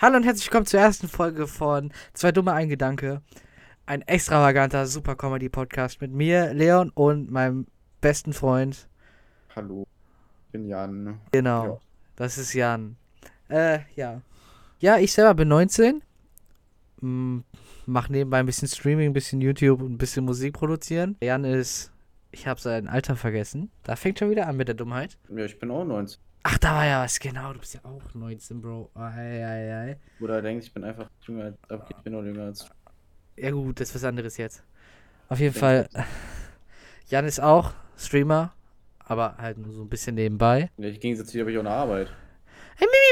Hallo und herzlich willkommen zur ersten Folge von Zwei Dumme Ein Gedanke. Ein extravaganter Super Comedy Podcast mit mir, Leon und meinem besten Freund. Hallo, ich bin Jan. Genau, Ja. das ist Jan. Äh, ja. Ja, ich selber bin 19. Mm, Mach nebenbei ein bisschen Streaming, ein bisschen YouTube und ein bisschen Musik produzieren. Jan ist, ich habe sein Alter vergessen. Da fängt schon wieder an mit der Dummheit. Ja, ich bin auch 19. Ach, da war ja was, genau. Du bist ja auch 19, Bro. Ei, ei, ei. Oder denkt, ich bin einfach jünger als, aber ich bin noch jünger als. Ja gut, das ist was anderes jetzt. Auf jeden Fall, Jan ist auch Streamer, aber halt nur so ein bisschen nebenbei. Ja, Im Gegensatz zu dir habe ich auch eine Arbeit.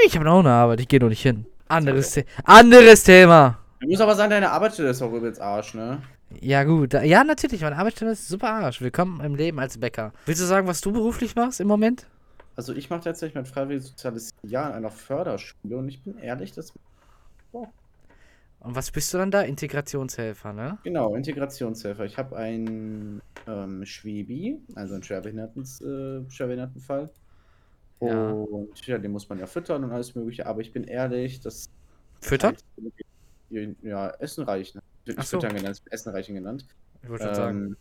Ich habe auch eine Arbeit, ich gehe noch nicht hin. Anderes, The anderes Thema. Ich muss aber sagen, deine Arbeitsstelle ist auch übelst Arsch, ne? Ja gut, ja natürlich, meine Arbeitsstelle ist super Arsch. Willkommen im Leben als Bäcker. Willst du sagen, was du beruflich machst im Moment? Also ich mache tatsächlich mein freiwilliges soziales Jahr in einer Förderschule und ich bin ehrlich, das Und was bist du dann da? Integrationshelfer, ne? genau, Integrationshelfer. Ich habe einen ähm, Schwebi, also einen Schwerbehinderten, äh, Schwerbehindertenfall. Ja. Und ja, den muss man ja füttern und alles mögliche, aber ich bin ehrlich, das Füttern? Ja, Essen reichen. Ach nicht so. Füttern genannt, Essen reichen genannt. Ich wollte schon sagen. Ähm,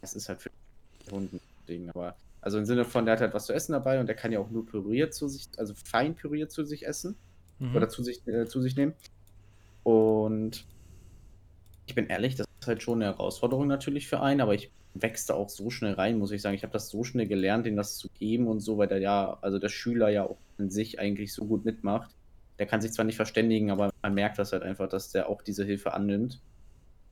es ist halt für Hunden Ding, aber also im Sinne von, der hat halt was zu essen dabei und der kann ja auch nur püriert zu sich, also fein püriert zu sich essen Mhm. oder zu sich, äh, zu sich nehmen. Und ich bin ehrlich, das ist halt schon eine Herausforderung natürlich für einen, aber ich wächste auch so schnell rein, muss ich sagen. Ich habe das so schnell gelernt, denen das zu geben und so, weil der ja, also der Schüler ja auch an sich eigentlich so gut mitmacht. Der kann sich zwar nicht verständigen, aber man merkt das halt einfach, dass der auch diese Hilfe annimmt.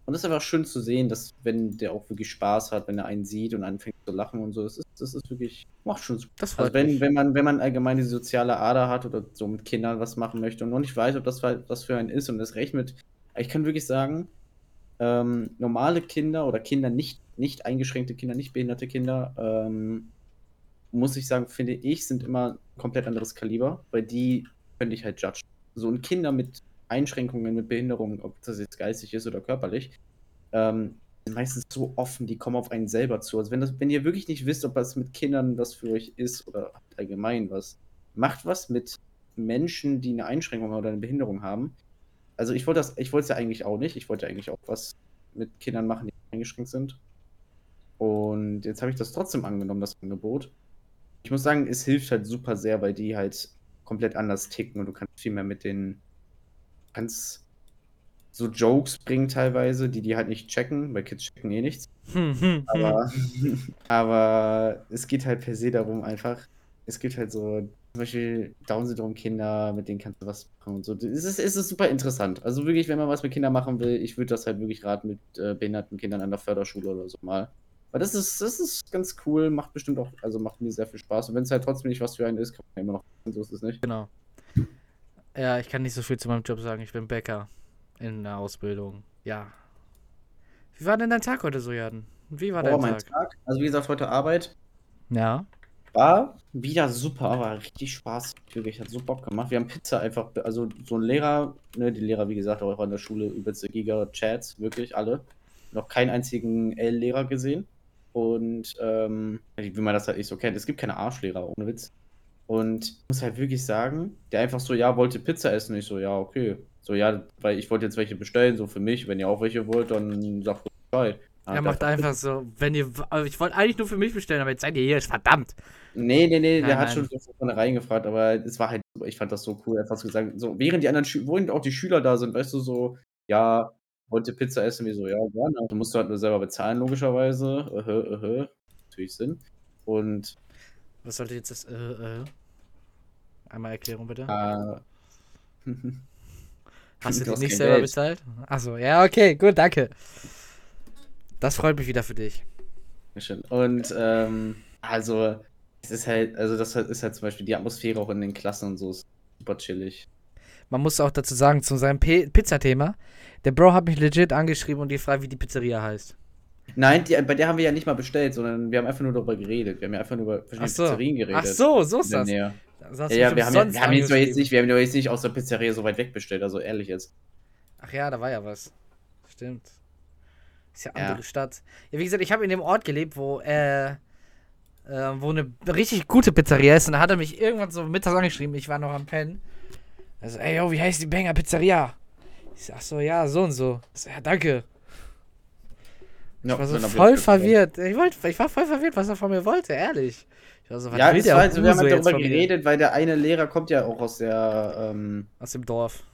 Und es ist einfach schön zu sehen, dass wenn der auch wirklich Spaß hat, wenn er einen sieht und anfängt zu lachen und so, das ist, das ist wirklich, macht schon Spaß. Das Also wenn, mich. wenn man, wenn man allgemein die soziale Ader hat oder so mit Kindern was machen möchte und noch nicht weiß, ob das für- was für einen ist und das recht mit, ich kann wirklich sagen, ähm, normale Kinder oder Kinder nicht, nicht eingeschränkte Kinder, nicht behinderte Kinder, ähm, muss ich sagen, finde ich, sind immer ein komplett anderes Kaliber, weil die könnte ich halt judgen. So ein Kinder mit Einschränkungen, mit Behinderungen, ob das jetzt geistig ist oder körperlich, ähm, sind meistens so offen, die kommen auf einen selber zu. Also wenn, das, wenn ihr wirklich nicht wisst, ob das mit Kindern was für euch ist oder allgemein was, macht was mit Menschen, die eine Einschränkung oder eine Behinderung haben. Also ich wollte das, ich wollte es ja eigentlich auch nicht. Ich wollte eigentlich auch was mit Kindern machen, die eingeschränkt sind. Und jetzt habe ich das trotzdem angenommen, das Angebot. Ich muss sagen, es hilft halt super sehr, weil die halt komplett anders ticken und du kannst viel mehr mit den kannst so Jokes bringen teilweise, die die halt nicht checken, weil Kids checken eh nichts. Hm, hm, hm. Aber, aber es geht halt per se darum einfach, es gibt halt so zum Beispiel Down-Syndrom-Kinder, mit denen kannst du was machen und so. Es ist, es ist super interessant. Also wirklich, wenn man was mit Kindern machen will, ich würde das halt wirklich raten mit äh, behinderten Kindern an der Förderschule oder so mal. Weil das ist, das ist ganz cool, macht bestimmt auch, also macht mir sehr viel Spaß. Und wenn es halt trotzdem nicht was für einen ist, kann man immer noch, so ist es nicht. Genau. Ja, ich kann nicht so viel zu meinem Job sagen. Ich bin Bäcker in der Ausbildung. Ja. Wie war denn dein Tag heute so, Jan? Wie war Oh, dein mein Tag? Tag. Also wie gesagt, heute Arbeit. Ja. War wieder super, war richtig Spaß. Wirklich, hat so Bock gemacht. Wir haben Pizza einfach, also so ein Lehrer, ne, die Lehrer, wie gesagt, auch an der Schule, übelste Giga-Chats, wirklich alle. Noch keinen einzigen L-Lehrer gesehen. Und, ähm, wie man das halt nicht so kennt, es gibt keine Arschlehrer, ohne Witz. Und ich muss halt wirklich sagen, der einfach so, ja, wollte Pizza essen. Ich so, ja, okay. So, ja, weil ich wollte jetzt welche bestellen, so für mich. Wenn ihr auch welche wollt, dann sagt Bescheid. Er macht einfach so, wenn ihr. Also ich wollte eigentlich nur für mich bestellen, aber jetzt seid ihr hier, ist verdammt. Nee, nee, nee, der Nein, hat nein. schon so von vornherein gefragt, aber es war halt, ich fand das so cool, einfach so gesagt, so, während die anderen Schüler, während auch die Schüler da sind, weißt du, so, ja, wollt ihr Pizza essen? Wie so, ja, gerne. Du musst du halt nur selber bezahlen, logischerweise. Äh, äh, äh, natürlich Sinn. Und, Was sollte jetzt das. Äh, äh? Einmal Erklärung bitte. äh, Hast du die hast nicht selber Geld. bezahlt? Achso, ja, okay, gut, danke. Das freut mich wieder für dich. schön. Und, ähm, also, es ist halt, also, das ist halt zum Beispiel die Atmosphäre auch in den Klassen und so ist super chillig. Man muss auch dazu sagen, zu seinem Pizzathema, der Bro hat mich legit angeschrieben und die fragt, wie die Pizzeria heißt. Nein, die, bei der haben wir ja nicht mal bestellt, sondern wir haben einfach nur darüber geredet. Wir haben ja einfach nur über verschiedene so. Pizzerien geredet. Ach so, so ist das. Ja, ja, mich wir haben, ja, wir haben jetzt nicht, wir haben jetzt nicht aus der Pizzeria so weit weg bestellt, also ehrlich jetzt. Ach ja, da war ja was. Stimmt. Ist ja Ja. andere Stadt. Ja, wie gesagt, ich habe in dem Ort gelebt, wo, äh, äh, wo eine richtig gute Pizzeria ist. Und da hat er mich irgendwann so mittags angeschrieben. Ich war noch am Pennen. Also, ey, yo, wie heißt die Banger Pizzeria? Ich sag so, ja, so und so. Ich so, ja, danke. Ich Ja, war so ich voll verwirrt. Ich, wollt, ich war voll verwirrt, was er von mir wollte, ehrlich. Ich war so, was Ja, will das der war, also, wir haben halt darüber geredet, weil der eine Lehrer kommt ja auch aus der, ähm, Aus dem Dorf.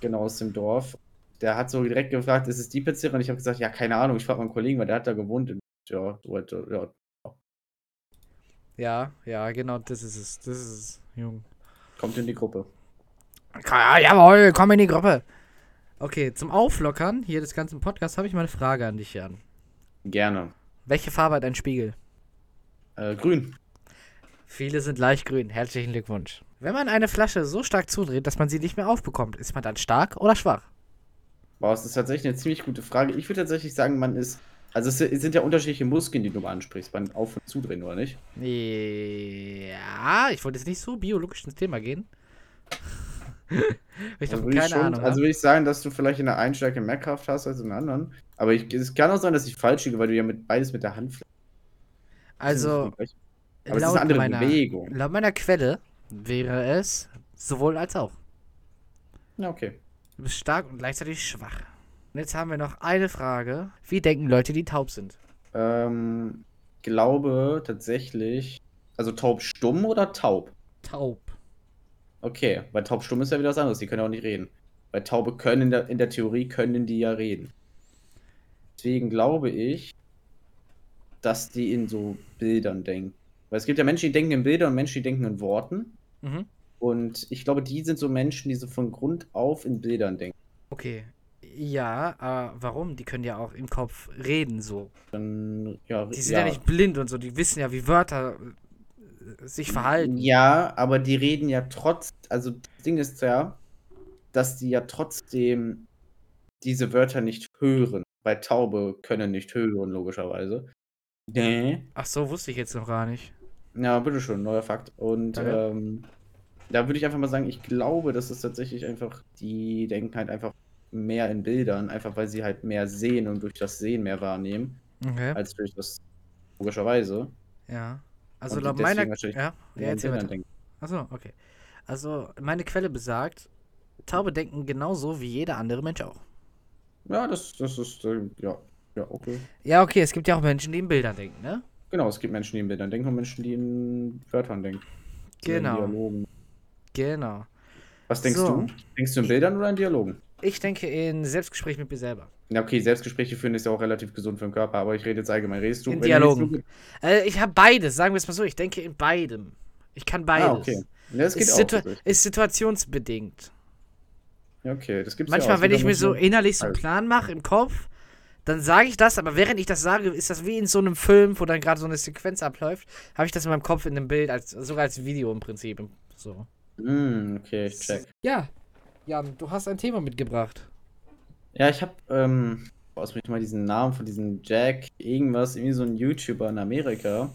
genau, aus dem Dorf. Der hat so direkt gefragt, ist es die Pizzeria? Und ich habe gesagt, ja, keine Ahnung, ich frage meinen Kollegen, weil der hat da gewohnt. Und, ja, halt, ja, Ja, ja, genau, das ist es. Das ist es, Jung. kommt in die Gruppe. Ja, jawohl, komm in die Gruppe. Okay, zum Auflockern hier des ganzen Podcasts habe ich mal eine Frage an dich, Jan. Gerne. Welche Farbe hat ein Spiegel? Äh, grün. Viele sind leicht grün. Herzlichen Glückwunsch. Wenn man eine Flasche so stark zudreht, dass man sie nicht mehr aufbekommt, ist man dann stark oder schwach? Boah, das ist tatsächlich eine ziemlich gute Frage. Ich würde tatsächlich sagen, man ist. Also es sind ja unterschiedliche Muskeln, die du mal ansprichst, beim Auf- und Zudrehen, oder nicht? Ja, ich wollte jetzt nicht so biologisch ins Thema gehen. ich Also würde ich keine schon, Ahnung. also würde ich sagen, dass du vielleicht in der einen Stärke mehr Kraft hast als in der anderen. Aber ich, es kann auch sein, dass ich falsch liege, weil du ja mit beides mit der Hand also, Aber es ist eine laut, andere meiner, Bewegung. laut meiner Quelle wäre es sowohl als auch. Ja, okay. Du bist stark und gleichzeitig schwach. Und jetzt haben wir noch eine Frage. Wie denken Leute, die taub sind? Ähm, glaube tatsächlich. Also taub stumm oder taub? Taub. Okay, weil taub stumm ist ja wieder was anderes, die können ja auch nicht reden. Weil Taube können in der, in der Theorie können die ja reden. Deswegen glaube ich, dass die in so Bildern denken. Weil es gibt ja Menschen, die denken in Bildern und Menschen, die denken in Worten. Mhm. Und ich glaube, die sind so Menschen, die so von Grund auf in Bildern denken. Okay. Ja, aber warum? Die können ja auch im Kopf reden so. Dann, ja, Die sind ja, nicht blind und so, die wissen ja, wie Wörter äh, sich verhalten. Ja, aber die reden ja trotz, also das Ding ist ja, dass die ja trotzdem diese Wörter nicht hören. Weil Taube können nicht hören, logischerweise. Nee. Ach so, wusste ich jetzt noch gar nicht. Ja, bitteschön, neuer Fakt. Und ähm, da würde ich einfach mal sagen, ich glaube, dass es tatsächlich einfach, die denken halt einfach mehr in Bildern, einfach weil sie halt mehr sehen und durch das Sehen mehr wahrnehmen, Okay. als durch das logischerweise. Ja. Also Und laut meiner. Ja, ja erzähl weiter. denken. Achso, okay. Also, meine Quelle besagt, Taube denken genauso wie jeder andere Mensch auch. Ja, das, das ist, äh, ja, ja, okay. Ja, okay, es gibt ja auch Menschen, die in Bildern denken, ne? Genau, es gibt Menschen, die in Bildern denken und Menschen, die in Wörtern denken. Genau. Dialogen. Genau. Was denkst So. du? Denkst du in Bildern oder in Dialogen? Ich denke in Selbstgespräch mit mir selber. Ja, okay, Selbstgespräche führen ist ja auch relativ gesund für den Körper, aber ich rede jetzt allgemein. Redest du In du Dialogen. nur- Äh, ich habe beides, sagen wir es mal so. Ich denke in beidem. Ich kann beides. Ah, okay. Ja, das geht ist, auch. situ tatsächlich. ist situationsbedingt. Ja, okay, das gibt's Manchmal, ja wenn ich mir so innerlich so einen. Plan mache im Kopf, dann sage ich das, aber während ich das sage, ist das wie in so einem Film, wo dann gerade so eine Sequenz abläuft, habe ich das in meinem Kopf in einem Bild, als, sogar als Video im Prinzip. So. Hm, okay, ich check. Ja. Jan, du hast ein Thema mitgebracht. Ja, ich hab, ähm, was mich mal diesen Namen von diesem Jack, irgendwas, irgendwie so ein YouTuber in Amerika.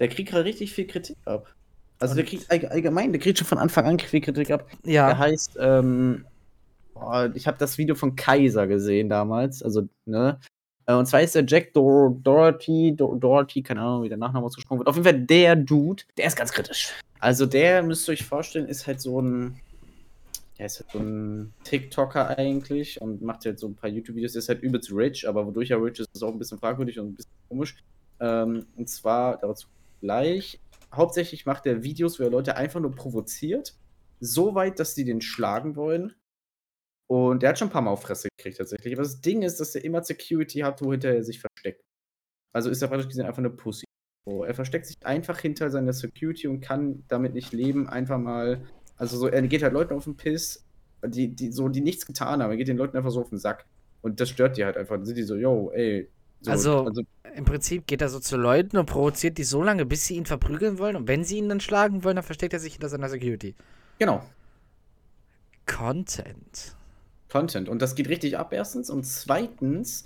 Der kriegt gerade richtig viel Kritik ab. Also der Und- kriegt allg- allgemein, der kriegt schon von Anfang an viel Kritik ab. Der Ja. heißt, ähm, boah, ich habe das Video von Kaiser gesehen damals, also, ne? Äh, Und zwar ist der Jack Dor Doherty, Dor Doherty, keine Ahnung, wie der Nachname ausgesprochen wird. Auf jeden Fall der Dude, der ist ganz kritisch. Also der, müsst ihr euch vorstellen, ist halt so ein, der ist halt so ein TikToker eigentlich und macht halt so ein paar YouTube-Videos. Der ist halt übelst rich, aber wodurch er rich ist, ist auch ein bisschen fragwürdig und ein bisschen komisch. Ähm, und zwar dazu gleich. Hauptsächlich macht er Videos, wo er Leute einfach nur provoziert. So weit, dass die den schlagen wollen. Und der hat schon ein paar Mal auf Fresse gekriegt tatsächlich. Aber das Ding ist, dass er immer Security hat, wohinter er sich versteckt. Also ist er praktisch gesehen einfach eine Pussy. So, er versteckt sich einfach hinter seiner Security und kann damit nicht leben. Einfach mal. Also so, er geht halt Leuten auf den Piss, die, die, so, die nichts getan haben. Er geht den Leuten einfach so auf den Sack. Und das stört die halt einfach. Dann sind die so, yo, ey. So, Also- Im Prinzip geht er so zu Leuten und provoziert die so lange, bis sie ihn verprügeln wollen. Und wenn sie ihn dann schlagen wollen, dann versteckt er sich hinter seiner Security. genau. Content. Content. Und das geht richtig ab, erstens. Und zweitens,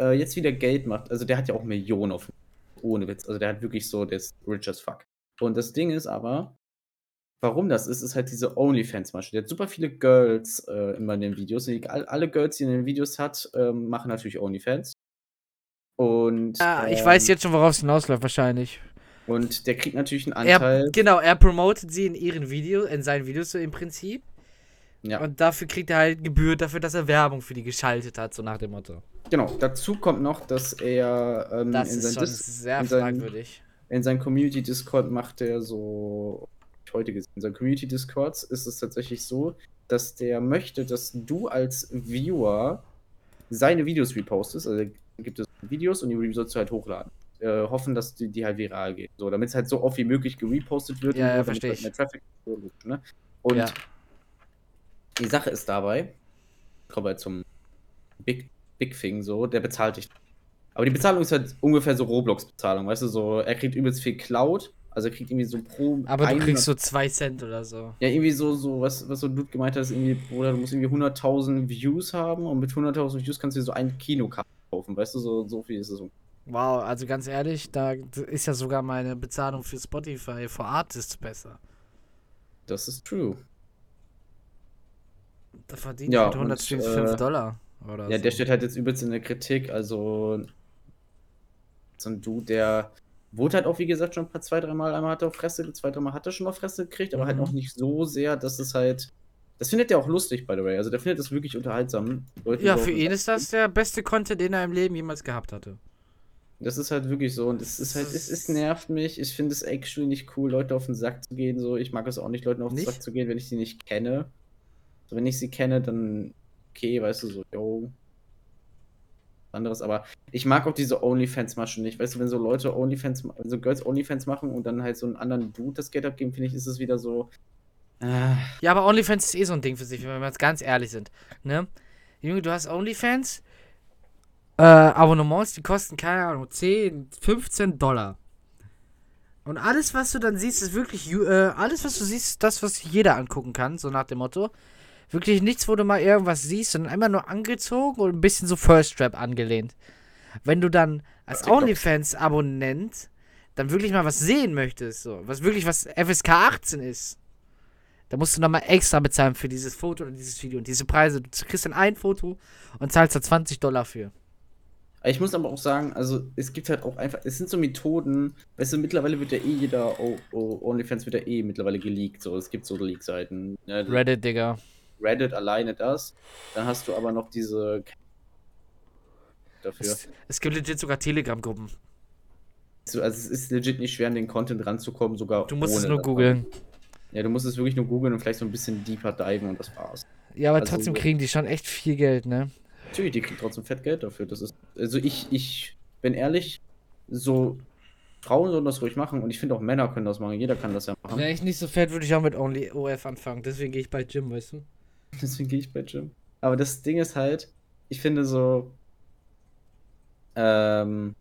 äh, jetzt wieder Geld macht. Also der hat ja auch Millionen auf. Ohne Witz. Also der hat wirklich so, der ist rich as fuck. Und das Ding ist aber, warum das ist, ist halt diese OnlyFans-Masche. Der hat super viele Girls äh, immer in den Videos. Und alle Girls, die er in den Videos hat, ähm, machen natürlich OnlyFans. Und, Ja, ich ähm, weiß jetzt schon, worauf es hinausläuft, wahrscheinlich. Und der kriegt natürlich einen Anteil. Er, genau, er promotet sie in ihren Videos, in seinen Videos so im Prinzip. Ja. Und dafür kriegt er halt Gebühr dafür, dass er Werbung für die geschaltet hat, so nach dem Motto. Genau, dazu kommt noch, dass er ähm, Das in, ist sein schon Dis sehr in sein- fragwürdig. in seinem Community Discord macht er so, ich heute gesehen, in seinem Community Discords ist es tatsächlich so, dass der möchte, dass du als Viewer seine Videos repostest, also gibt es Videos und die sollst du halt hochladen. Äh, hoffen, dass die, die halt viral gehen. So, damit es halt so oft wie möglich gerepostet wird. Ja, und ja, verstehe halt ich. Mehr Traffic, ne? Und Ja. Die Sache ist dabei, kommen wir zum Big, Big Thing so, der bezahlt dich. Aber die Bezahlung ist halt ungefähr so Roblox-Bezahlung, weißt du, so, er kriegt übelst viel Cloud, also er kriegt irgendwie so pro. Aber du 100 kriegst so zwei Cent oder so. Ja, irgendwie so, so was, was so ein Dude gemeint hat, ist irgendwie, Bruder, du musst irgendwie 100.000 Views haben und mit 100.000 Views kannst du dir so ein Kinokarte kaufen, weißt du, so, so viel ist es. so. Wow, also ganz ehrlich, da ist ja sogar meine Bezahlung für Spotify for Artists besser. Das ist true. Da verdient Ja, und, 105 äh, Dollar. Oder Ja, so. der steht halt jetzt übelst in der Kritik, also so ein Dude, der wurde halt auch, wie gesagt, schon ein paar, zwei, dreimal, einmal hat er auf Fresse, zwei, dreimal hat er schon auf Fresse gekriegt, aber halt Mhm. noch nicht so sehr, dass es halt, das findet er auch lustig, by the way, also der findet das wirklich unterhaltsam. Leute Ja, für ihn ist das der beste Content, den er im Leben jemals gehabt hatte. Das ist halt wirklich so und es ist halt, es, es nervt mich, ich finde es actually nicht cool, Leute auf den Sack zu gehen, so, ich mag es auch nicht, Leuten auf den Nicht? Sack zu gehen, wenn ich sie nicht kenne. So, wenn ich sie kenne, dann okay, weißt du, so, yo, anderes, aber ich mag auch diese Onlyfans-Maschen nicht. Weißt du, wenn so Leute Onlyfans, ma- so Girls Onlyfans machen und dann halt so einen anderen Dude das Geld abgeben, finde ich, ist es wieder so. Äh, Ja, aber OnlyFans ist eh so ein Ding für sich, wenn wir jetzt ganz ehrlich sind. Ne? Junge, du hast OnlyFans, äh, Abonnements, die kosten, keine Ahnung, 10, 15 Dollar. Und alles, was du dann siehst, ist wirklich, äh, alles, was du siehst, ist das, was jeder angucken kann, so nach dem Motto. Wirklich nichts, wo du mal irgendwas siehst, sondern einmal nur angezogen und ein bisschen so First Rap angelehnt. Wenn du dann als. OnlyFans-Abonnent dann wirklich mal was sehen möchtest, so, was wirklich was FSK 18 ist, da musst du nochmal extra bezahlen für dieses Foto oder dieses Video. Und diese Preise, du kriegst dann ein Foto und zahlst da 20 Dollar für. Ich muss aber auch sagen, also es gibt halt auch einfach, es sind so Methoden, weißt du, mittlerweile wird ja eh jeder oh, oh, OnlyFans wird ja eh mittlerweile geleakt, so, es gibt so Leak-Seiten. Ne? Reddit, Digga. Reddit alleine das. Dann hast du aber noch diese dafür. Es, es gibt legit sogar Telegram-Gruppen. So, Also es ist legit nicht schwer, an den Content ranzukommen, sogar Du musst es nur googeln. Ja, du musst es wirklich nur googeln und vielleicht so ein bisschen deeper diven und das war's. Ja, aber Also trotzdem kriegen die schon echt viel Geld, ne? Natürlich, die kriegen trotzdem fett Geld dafür. Das ist, also ich, ich bin ehrlich, so Frauen sollen das ruhig machen und ich finde auch Männer können das machen. Jeder kann das ja machen. Wäre ich nicht so fett, würde ich auch mit Only OF anfangen. Deswegen gehe ich bei Jim, weißt du? Deswegen gehe ich bei Jim. Aber das Ding ist halt, ich finde so, ähm,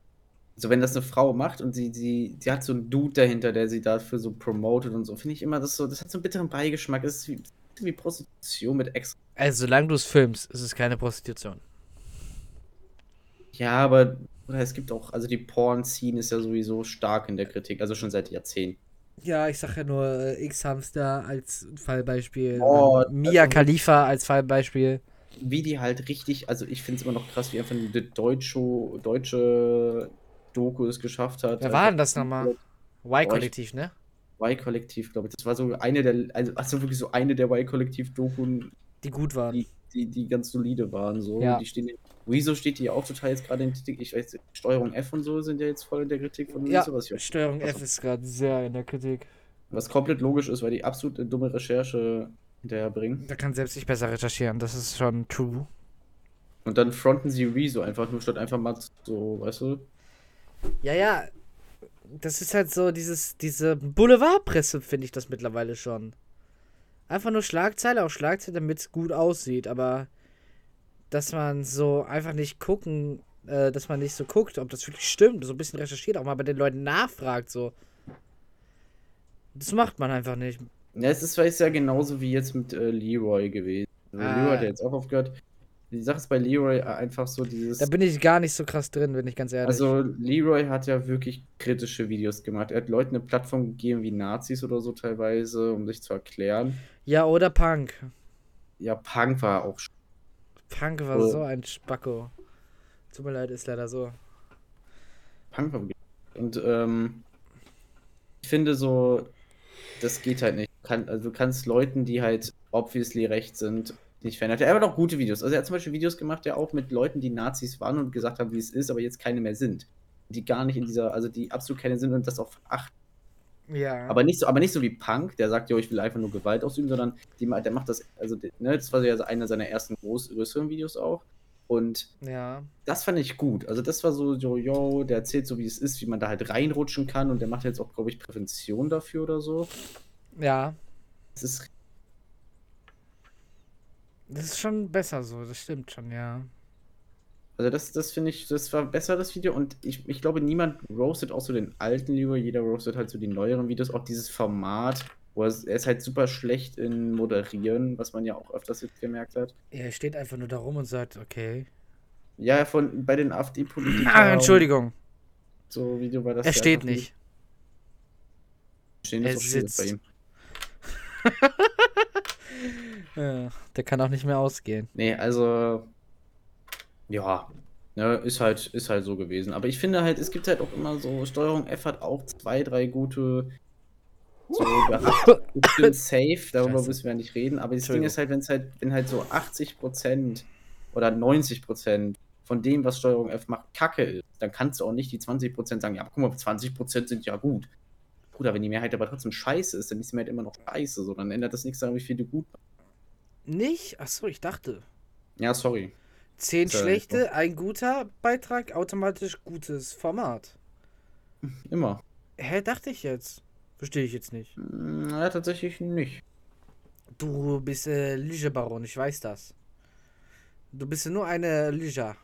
so wenn das eine Frau macht und sie, sie, sie hat so einen Dude dahinter, der sie dafür so promotet und so, finde ich immer das so, das hat so einen bitteren Beigeschmack. Das ist wie, wie Prostitution mit extra. Also, solange du es filmst, ist es keine Prostitution. Ja, aber oder es gibt auch, also die Porn-Scene ist ja sowieso stark in der Kritik, also schon seit Jahrzehnten. Ja, ich sag ja nur äh, X-Hamster als Fallbeispiel. Oh, Mia also- Khalifa als Fallbeispiel. Wie die halt richtig, also ich finde es immer noch krass, wie einfach die deutsche, deutsche Doku es geschafft hat. Wer war denn das nochmal? Y-Kollektiv, ne? Y-Kollektiv, glaube ich. Das war so eine der, also, also wirklich so eine der Y-Kollektiv-Doku, Die gut waren. die, die, die ganz solide waren. So. Ja. Die stehen Wieso steht die auch total jetzt gerade in Kritik? Ich weiß, Steuerung F und so sind ja jetzt voll in der Kritik von Ja, Wieso, Steuerung F ist gerade sehr in der Kritik. was komplett logisch ist, weil die absolut eine dumme Recherche hinterherbringen. Da kann selbst ich besser recherchieren, das ist schon true. Und dann fronten sie Rezo einfach nur statt einfach mal so, weißt du? Ja, ja. Das ist halt so dieses, diese Boulevardpresse, finde ich das mittlerweile schon. Einfach nur Schlagzeile auf Schlagzeile, damit es gut aussieht, aber dass man so einfach nicht gucken, äh, dass man nicht so guckt, ob das wirklich stimmt, so ein bisschen recherchiert, auch mal bei den Leuten nachfragt, so. Das macht man einfach nicht. Ja, es ist, ist ja genauso wie jetzt mit äh, Leroy gewesen. Also Ah. Leroy hat ja jetzt auch aufgehört. Die Sache ist bei Leroy äh, einfach so dieses. Da bin ich gar nicht so krass drin, bin ich ganz ehrlich. Also Leroy hat ja wirklich kritische Videos gemacht. Er hat Leuten eine Plattform gegeben wie Nazis oder so teilweise, um sich zu erklären. ja, oder Punk. Ja, Punk war auch. sch- Punk war Oh. so ein Spacko. Tut mir leid, ist leider so. Punk war. Und ähm, ich finde so, das geht halt nicht. Du kann, also du kannst Leuten, die halt obviously rechts sind, nicht verändert. Er hat auch gute Videos. Also er hat zum Beispiel Videos gemacht, ja auch mit Leuten, die Nazis waren und gesagt haben, wie es ist, aber jetzt keine mehr sind. Die gar nicht in dieser, also die absolut keine sind und das auf acht. Ja. Aber nicht so, aber nicht so wie Punk, der sagt, jo, ich will einfach nur Gewalt ausüben, sondern die, der macht das, also ne, das war ja so einer seiner ersten groß, größeren Videos auch. Und ja. das fand ich gut. Also das war so, yo, yo, der erzählt so, wie es ist, wie man da halt reinrutschen kann und der macht jetzt auch, glaube ich, Prävention dafür oder so. Ja. Das ist Das ist schon besser so, das stimmt schon, ja. Also das, das finde ich, das war besser, das Video. Und ich, ich glaube, niemand roastet auch so den alten lieber. Jeder roastet halt so die neueren Videos. Auch dieses Format, wo er, ist- er ist halt super schlecht in Moderieren, was man ja auch öfters jetzt gemerkt hat. Er steht einfach nur da rum und sagt, okay. Ja, von bei den AfD-Politikern. Ah, Entschuldigung. So Video war das. Er steht nicht. Stehen Er schwierig bei sitzt. ihm. Ja, der kann auch nicht mehr ausgehen. Nee, also. Ja. Ne, ist halt, ist halt so gewesen. Aber ich finde halt, es gibt halt auch immer so, Steuerung F hat auch zwei, drei gute so gehabt. Bestimmt safe, darüber Scheiße. müssen wir ja nicht reden. Aber das Ding ist halt, wenn es halt, wenn halt so 80% oder 90% von dem, was Steuerung F macht, Kacke ist, dann kannst du auch nicht die 20% sagen, ja, guck mal, 20% sind ja gut. Bruder, wenn die Mehrheit aber trotzdem scheiße ist, dann ist die Mehrheit immer noch scheiße. So, dann ändert das nichts daran, wie viel du gut machst. Nicht? Achso, ich dachte. Ja, sorry. Zehn schlechte, ein guter Beitrag, automatisch gutes Format. Immer. Hä, dachte ich jetzt. Verstehe ich jetzt nicht. Mm, Ja, tatsächlich nicht. Du bist äh, Lügebaron, ich weiß das. Du bist nur eine Lüger.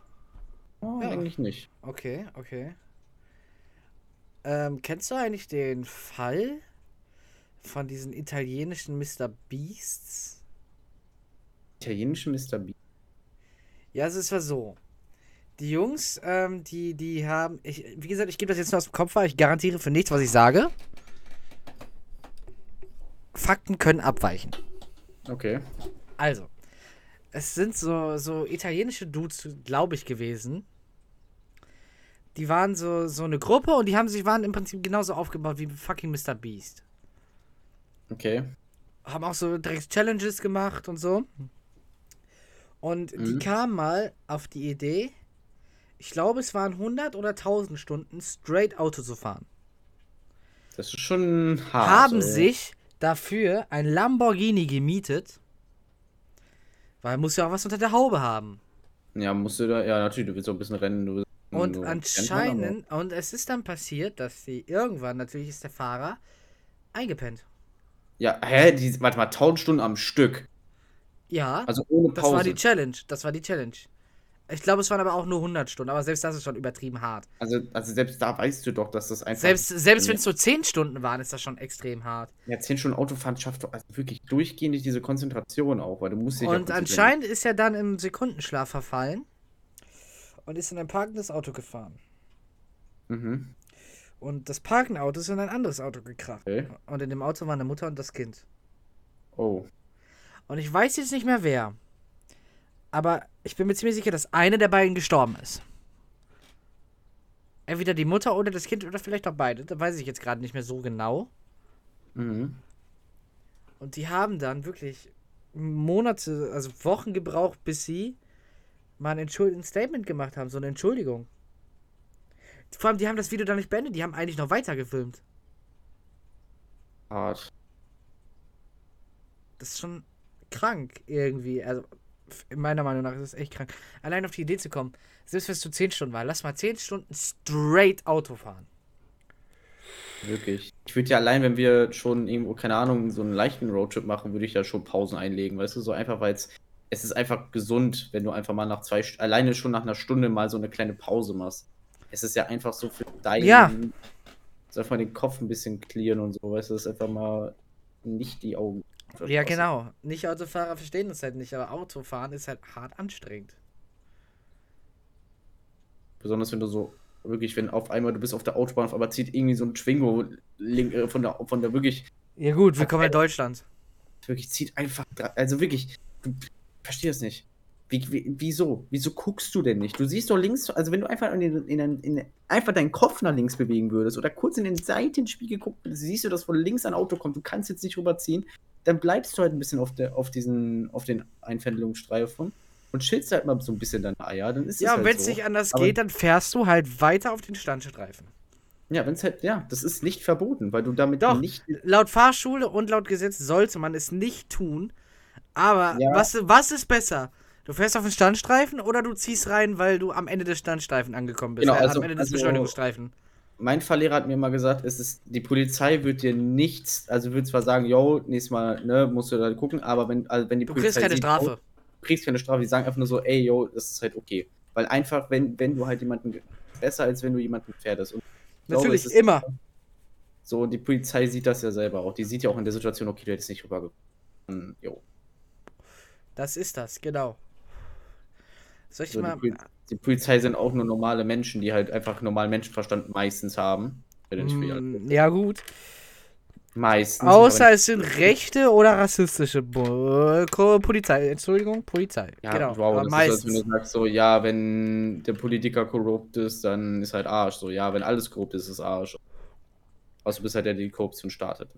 Oh, Ja. Eigentlich nicht. Okay, okay. Ähm, kennst du eigentlich den Fall von diesen italienischen Mr. Beasts? Italienischen Mr. B. Ja, also es war so. Die Jungs, ähm, die, die haben, ich, wie gesagt, ich gebe das jetzt nur aus dem Kopf, weil ich garantiere für nichts, was ich sage. Fakten können abweichen. Okay. Also, es sind so, so italienische Dudes, glaube ich, gewesen. Die waren so, so eine Gruppe und die haben sich, waren im Prinzip genauso aufgebaut wie fucking Mr. Beast. Okay. Haben auch so direkt Challenges gemacht und so. Und die Mhm. kamen mal auf die Idee, ich glaube, es waren 100 oder 1000 Stunden straight Auto zu fahren. Das ist schon hart. haben ey. sich dafür ein Lamborghini gemietet. Weil muss ja auch was unter der Haube haben. Ja, musst du da. Ja, natürlich, du willst auch ein bisschen rennen. Und anscheinend, und es ist dann passiert, dass sie irgendwann, natürlich ist der Fahrer, eingepennt. Ja, hä? Die, warte mal, 1000 Stunden am Stück. Ja, Also ohne das Pause. war die Challenge. Das war die Challenge. Ich glaube, es waren aber auch nur 100 Stunden, aber selbst das ist schon übertrieben hart. also, also selbst da weißt du doch, dass das einfach. Selbst, selbst wenn es nur 10 Stunden waren, ist das schon extrem hart. Ja, 10 Stunden Autofahren schafft doch also wirklich durchgehend diese Konzentration auch, weil du musst dich Und anscheinend ist er dann im Sekundenschlaf verfallen und ist in ein parkendes Auto gefahren. Mhm. Und das parkende Auto ist in ein anderes Auto gekracht. Okay. Und in dem Auto waren eine Mutter und das Kind. Oh. Und ich weiß jetzt nicht mehr wer. Aber ich bin mir ziemlich sicher, dass eine der beiden gestorben ist. Entweder die Mutter oder das Kind oder vielleicht auch beide. Da weiß ich jetzt gerade nicht mehr so genau. Mhm. Und die haben dann wirklich Monate, also Wochen gebraucht, bis sie mal ein, Entschuld ein Statement gemacht haben, so eine Entschuldigung. Vor allem, die haben das Video dann nicht beendet, die haben eigentlich noch weiter gefilmt. Hart. Das ist schon krank irgendwie. Also, meiner Meinung nach ist es echt krank. Allein auf die Idee zu kommen, selbst wenn es zu 10 Stunden war, lass mal 10 Stunden straight Auto fahren. Wirklich. Ich würde ja allein, wenn wir schon irgendwo, keine Ahnung, so einen leichten Roadtrip machen, würde ich ja schon Pausen einlegen, weißt du, so einfach, weil es, es ist einfach gesund, wenn du einfach mal nach zwei, alleine schon nach einer Stunde mal so eine kleine Pause machst. Es ist ja einfach so für deinen, Ja. so einfach den Kopf ein bisschen clearen und so, weißt du, das ist einfach mal nicht die Augen. Ja, genau. Nicht Autofahrer verstehen das halt nicht, aber Autofahren ist halt hart anstrengend. Besonders wenn du so, wirklich, wenn auf einmal du bist auf der Autobahn, aber zieht irgendwie so ein Twingo äh, von der, von der wirklich, Ja, gut, willkommen in Deutschland. wirklich zieht einfach, also wirklich, du verstehst es nicht. Wie, wie, wieso? Wieso guckst du denn nicht? Du siehst doch links, also wenn du einfach, in, den- in, den- in, einfach deinen Kopf nach links bewegen würdest oder kurz in den Seitenspiegel gucken, siehst du, dass von links ein Auto kommt, du kannst jetzt nicht rüberziehen, dann bleibst du halt ein bisschen auf, der, auf, diesen, auf den Einfädelungsstreifen und chillst halt mal so ein bisschen deine Eier, dann ist es Ja, halt wenn es so. nicht anders Aber- geht, dann fährst du halt weiter auf den Standstreifen. Ja, wenn es halt, ja, das ist nicht verboten, weil du damit Doch. nicht. Laut Fahrschule und laut Gesetz sollte man es nicht tun. Aber Ja. was, was ist besser? Du fährst auf den Standstreifen oder du ziehst rein, weil du am Ende des Standstreifen angekommen bist? Genau, also- am Ende des also- Beschleunigungsstreifen. Mein Fahrlehrer hat mir immer gesagt, es ist, die Polizei wird dir nichts, also wird zwar sagen, yo, nächstes Mal, ne, musst du da gucken, aber wenn, also wenn die Du Polizei. kriegst keine sieht, Strafe. oh, du kriegst keine Strafe, die sagen einfach nur so, ey, yo, das ist halt okay. Weil einfach, wenn, wenn du halt jemanden, besser als wenn du jemanden gefährdest. Und ich glaube, Natürlich, ist immer. So, und die Polizei sieht das ja selber auch. Die sieht ja auch in der Situation, okay, du hättest nicht rübergekommen. Jo. Das ist das, genau. Soll ich So, mal. die, Poli die Polizei sind auch nur normale Menschen, die halt einfach normalen Menschenverstand meistens haben. Mm, ja, gut. Meistens. Außer aber es sind rechte oder rassistische Bo Polizei. Entschuldigung, Polizei. Ja, genau. wow, aber das meistens. ist, als wenn du sagst, so, ja, wenn der Politiker korrupt ist, dann ist halt Arsch. So, ja, wenn alles korrupt ist, ist Arsch. Außer du bist halt der, der die Korruption startet.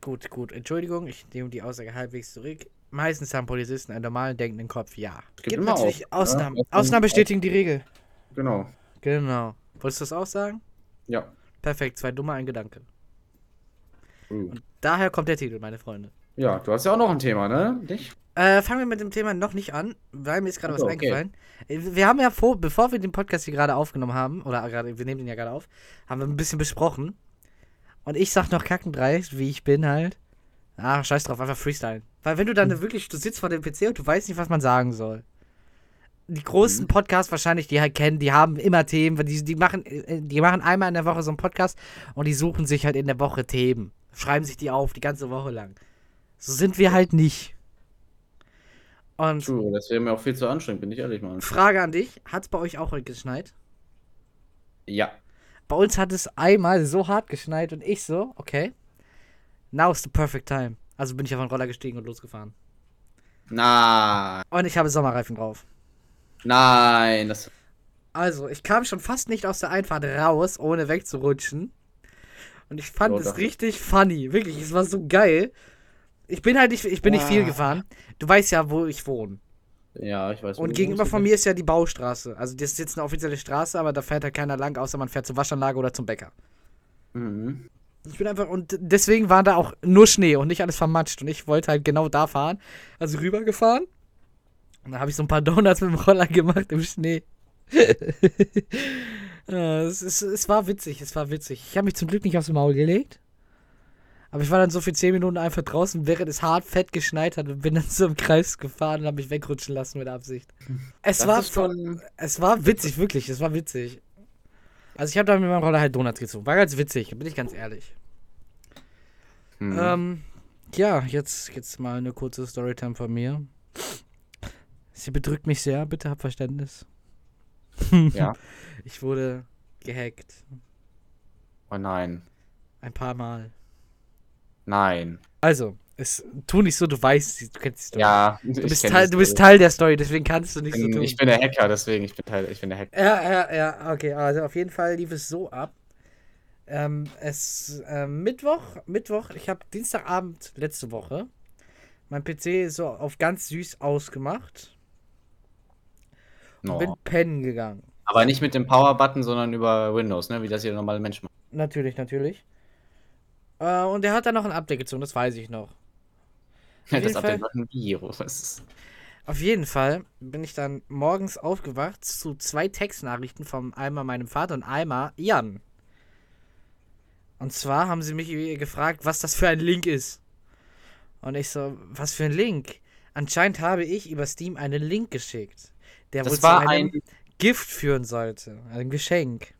Gut, gut. Entschuldigung, ich nehme die Aussage halbwegs zurück. Meistens haben Polizisten einen normalen denkenden Kopf, ja. gibt Gibt immer natürlich Ausnahmen, Ausnahmen. ja. Ausnahmen bestätigen die Regel. Genau. Genau. Wolltest du das auch sagen? Ja. Perfekt, zwei dumme, ein Gedanke. Uh. Daher kommt der Titel, meine Freunde. Ja, du hast ja auch noch ein Thema, ne? Dich? Äh, fangen wir mit dem Thema noch nicht an, weil mir ist gerade Ach was so, okay. eingefallen. Äh, Wir haben ja vor, bevor wir den Podcast hier gerade aufgenommen haben, oder gerade, wir nehmen den ja gerade auf, haben wir ein bisschen besprochen. Und ich sag noch kackendreist, wie ich bin halt. Ach, scheiß drauf, einfach freestylen. Weil wenn du dann wirklich, du sitzt vor dem PC und du weißt nicht, was man sagen soll. Die großen Mhm. Podcasts wahrscheinlich, die halt kennen, die haben immer Themen, die, die machen, äh, die machen einmal in der Woche so einen Podcast und die suchen sich halt in der Woche Themen. Schreiben sich die auf, die ganze Woche lang. So sind wir halt nicht. Und True, das wäre mir auch viel zu anstrengend, bin ich ehrlich, Mann. Frage an dich: Hat es bei euch auch heute geschneit? Ja. Bei uns hat es einmal so hart geschneit und ich so, okay. Now is the perfect time. Also bin ich auf den Roller gestiegen und losgefahren. Nein. Und ich habe Sommerreifen drauf. Nein. Das, Also, ich kam schon fast nicht aus der Einfahrt raus, ohne wegzurutschen. Und ich fand es richtig funny. Wirklich, es war so geil. Ich bin halt nicht, ich bin nicht viel Ah. gefahren. Du weißt ja, wo ich wohne. ja, ich weiß. Und gegenüber von mir ist ja die Baustraße. Also das ist jetzt eine offizielle Straße, aber da fährt halt keiner lang, außer man fährt zur Waschanlage oder zum Bäcker. Mhm. Ich bin einfach, und deswegen war da auch nur Schnee und nicht alles vermatscht. Und ich wollte halt genau da fahren. Also rübergefahren. Und dann habe ich so ein paar Donuts mit dem Roller gemacht im Schnee. Ja, es, ist, es war witzig, es war witzig. Ich habe mich zum Glück nicht aufs Maul gelegt. Aber ich war dann so für 10 Minuten einfach draußen, während es hart fett geschneit hat und bin dann so im Kreis gefahren und habe mich wegrutschen lassen mit Absicht. Es Das war schon. es war witzig, wirklich, es war witzig. Also ich habe da mit meinem Roller halt Donuts gezogen. War ganz witzig, bin ich ganz ehrlich. Hm. Ähm, ja, jetzt, jetzt mal eine kurze Storytime von mir. Sie bedrückt mich sehr, bitte hab Verständnis. Ja. Ich wurde gehackt. Oh nein. Ein paar Mal. Nein. Also, es tu nicht so, du weißt, du kennst die Story. Ja. Du bist, Teil, du bist Teil der Story, deswegen kannst du nicht so tun. Ich bin der Hacker, deswegen. Ich bin Teil. Ich bin der Hacker. Ja, ja, ja, okay. Also auf jeden Fall lief es so ab. Ähm, es ähm, Mittwoch, Mittwoch, ich habe Dienstagabend letzte Woche mein PC so auf ganz süß ausgemacht und bin No. pennen gegangen. Aber nicht mit dem Power-Button, sondern über Windows, ne? Wie das jeder normale Mensch macht. Natürlich, natürlich. Äh, und er hat dann noch ein Update gezogen, das weiß ich noch. Das jeden Update war ein Virus. Auf jeden Fall bin ich dann morgens aufgewacht zu zwei Textnachrichten von einmal meinem Vater und einmal Jan. Und zwar haben sie mich gefragt, was das für ein Link ist. Und ich so, was für ein Link? Anscheinend habe ich über Steam einen Link geschickt, der wohl Das zu war einem ein. Gift führen sollte. Ein Geschenk.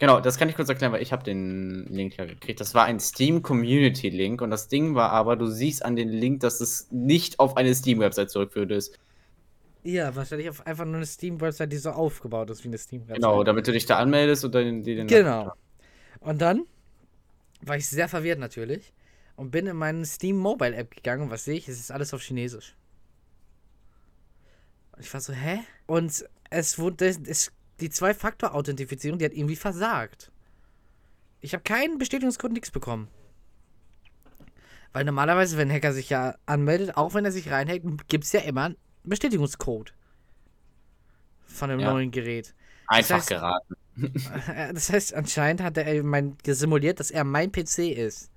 Genau, das kann ich kurz erklären, weil ich habe den Link ja gekriegt. Das war ein Steam Community Link und das Ding war aber, du siehst an den Link, dass es nicht auf eine Steam-Website zurückführt ist. Ja, wahrscheinlich auf einfach nur eine Steam-Website, die so aufgebaut ist wie eine Steam-Website. Genau, damit du dich da anmeldest und dann die den. Genau. Und dann war ich sehr verwirrt natürlich und bin in meine Steam Mobile App gegangen und was sehe ich? Es ist alles auf Chinesisch. Ich war so, hä? Und es wurde, es, die Zwei-Faktor-Authentifizierung, die hat irgendwie versagt. Ich habe keinen Bestätigungscode, nichts bekommen. Weil normalerweise, wenn ein Hacker sich ja anmeldet, auch wenn er sich reinhackt, gibt es ja immer einen Bestätigungscode. Von einem Ja. neuen Gerät. Einfach heißt- geraten. Das heißt, anscheinend hat er mein, simuliert, dass er mein PC ist.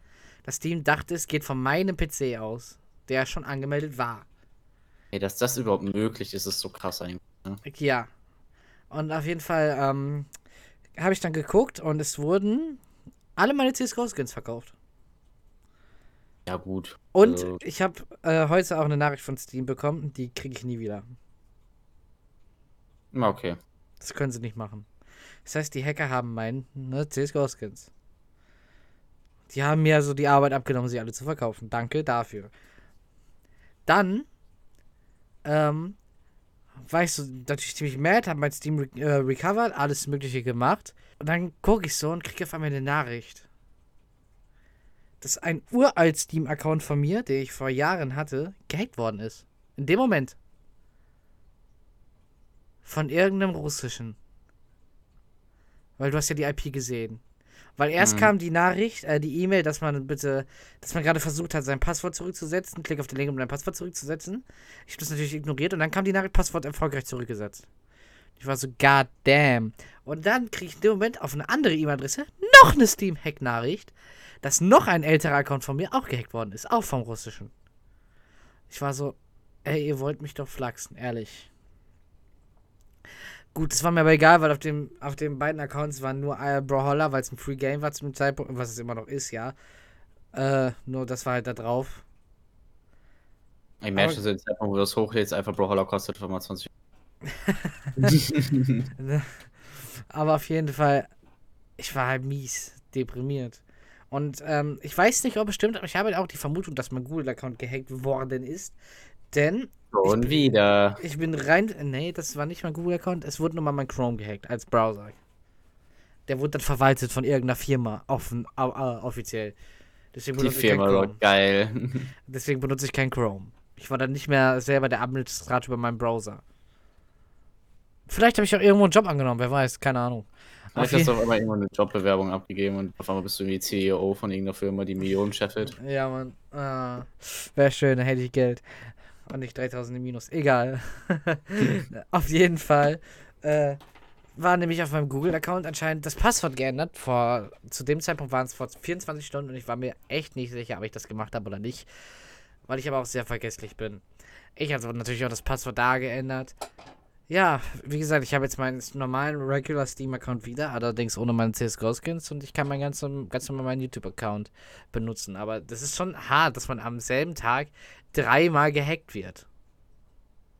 Das Team dachte, es geht von meinem PC aus, der schon angemeldet war. Ey, dass das überhaupt möglich ist, ist so krass eigentlich. Ne? Ja. Und auf jeden Fall ähm, habe ich dann geguckt und es wurden alle meine CSGO-Skins verkauft. Ja, gut. Und Also, ich habe äh, heute auch eine Nachricht von Steam bekommen, die kriege ich nie wieder. okay. Das können sie nicht machen. Das heißt, die Hacker haben meine ne, CSGO-Skins. Die haben mir also die Arbeit abgenommen, sie alle zu verkaufen. Danke dafür. Dann, ähm, war ich so natürlich ziemlich mad, hab mein Steam re äh, recovered, alles Mögliche gemacht. Und dann gucke ich so und kriege auf einmal eine Nachricht. Dass ein uralt Steam-Account von mir, den ich vor Jahren hatte, gehackt worden ist. In dem Moment. Von irgendeinem russischen. Weil du hast ja die IP gesehen. Weil erst Mhm. kam die Nachricht, äh, die E-Mail, dass man bitte, dass man gerade versucht hat, sein Passwort zurückzusetzen. Klick auf den Link, um dein Passwort zurückzusetzen. Ich habe das natürlich ignoriert und dann kam die Nachricht, Passwort erfolgreich zurückgesetzt. Ich war so, god damn. Und dann krieg ich in dem Moment auf eine andere E-Mail-Adresse noch eine Steam-Hack-Nachricht, dass noch ein älterer Account von mir auch gehackt worden ist, auch vom Russischen. Ich war so, ey, ihr wollt mich doch flachsen, ehrlich. Gut, das war mir aber egal, weil auf dem auf den beiden Accounts waren nur äh, Brawlhalla, weil es ein Free Game war zum Zeitpunkt, was es immer noch ist, ja. Äh, nur das war halt da drauf. Ich merke schon, den Zeitpunkt, wo du das hochlädst, einfach Brawlhalla kostet 25. Aber auf jeden Fall, ich war halt mies deprimiert. Und ähm, ich weiß nicht, ob es stimmt, aber ich habe auch die Vermutung, dass mein Google-Account gehackt worden ist. Denn Und wieder. ich bin rein. Nee, das war nicht mein Google-Account. Es wurde nur mal mein Chrome gehackt als Browser. Der wurde dann verwaltet von irgendeiner Firma, offen, au, au, offiziell. Deswegen Die ich Firma Chrome. war geil. Deswegen benutze ich kein Chrome. Ich war dann nicht mehr selber der Administrator über meinen Browser. Vielleicht habe ich auch irgendwo einen Job angenommen, wer weiß, keine Ahnung. Vielleicht hast du auf einmal irgendwo eine Jobbewerbung abgegeben und auf einmal bist du irgendwie CEO von irgendeiner Firma, die Millionen scheffelt. Ja, Mann. Ah, Wäre schön, dann hätte ich Geld. Und nicht 3000 im Minus. Egal. auf jeden Fall äh, war nämlich auf meinem Google-Account anscheinend das Passwort geändert. Vor, zu dem Zeitpunkt waren es vor 24 Stunden und ich war mir echt nicht sicher, ob ich das gemacht habe oder nicht. Weil ich aber auch sehr vergesslich bin. Ich habe natürlich auch das Passwort da geändert. Ja, wie gesagt, ich habe jetzt meinen normalen Regular Steam-Account wieder, allerdings ohne meine CSGO-Skins und ich kann meinen ganz, ganz normal meinen YouTube-Account benutzen. Aber das ist schon hart, dass man am selben Tag dreimal gehackt wird.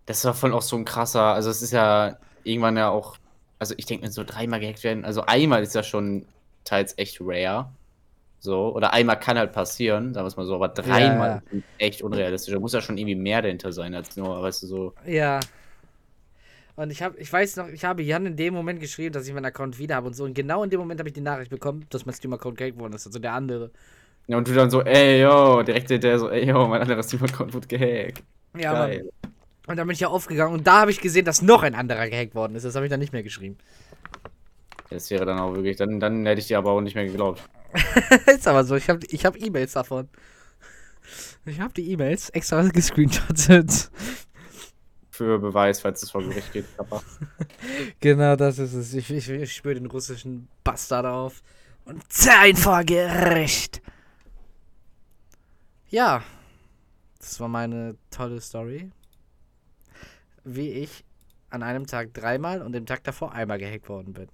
Das war voll auch so ein krasser, also es ist ja irgendwann ja auch, also ich denke mir so dreimal gehackt werden, also einmal ist ja schon teils echt rare. So, oder einmal kann halt passieren, sagen wir es mal so, aber dreimal Ja. ist echt unrealistisch. Da muss ja schon irgendwie mehr dahinter sein, als nur, weißt du, so. Ja. Und ich habe, ich weiß noch, ich habe Jan in dem Moment geschrieben, dass ich meinen Account wieder habe und so. Und genau in dem Moment habe ich die Nachricht bekommen, dass mein Steam-Account gehackt worden ist. Also der andere. Ja, und du dann so, ey, yo, direkt hinterher so, ey, yo, mein anderer Steam-Account wird gehackt. Ja, Geil. Mann. Und dann bin ich ja aufgegangen und da habe ich gesehen, dass noch ein anderer gehackt worden ist. Das habe ich dann nicht mehr geschrieben. Das wäre dann auch wirklich, dann, dann hätte ich dir aber auch nicht mehr geglaubt. ist aber so, ich habe ich hab E-Mails davon. Ich habe die E-Mails extra gescreenshottet. Für Beweis, falls es vor Gericht geht. Kappa. Genau, das ist es. Ich, ich, ich spüre den russischen Bastard auf. Und sein vor Gericht. Ja. Das war meine tolle Story. Wie ich an einem Tag dreimal und dem Tag davor einmal gehackt worden bin.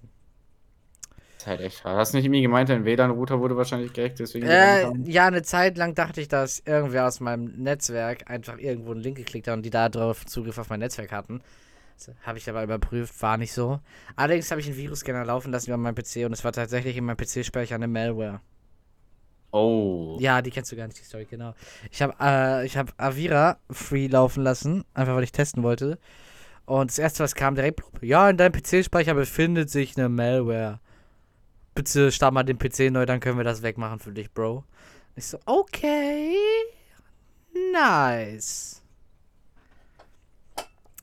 Das ist halt echt hart. Hast du nicht irgendwie gemeint, dein WLAN-Router wurde wahrscheinlich gehackt, deswegen. Äh, ja, eine Zeit lang dachte ich, dass irgendwer aus meinem Netzwerk einfach irgendwo einen Link geklickt hat und die da drauf Zugriff auf mein Netzwerk hatten. Habe ich aber überprüft, war nicht so. Allerdings habe ich einen Virusscanner laufen lassen über meinen PC und es war tatsächlich in meinem PC-Speicher eine Malware. Oh. Ja, die kennst du gar nicht, die Story, genau. Ich habe äh, ich hab Avira free laufen lassen, einfach weil ich testen wollte. Und das erste, was kam, direkt, ja, in deinem PC-Speicher befindet sich eine Malware. Bitte start mal den PC neu, dann können wir das wegmachen für dich, Bro. Ich so, okay. Nice.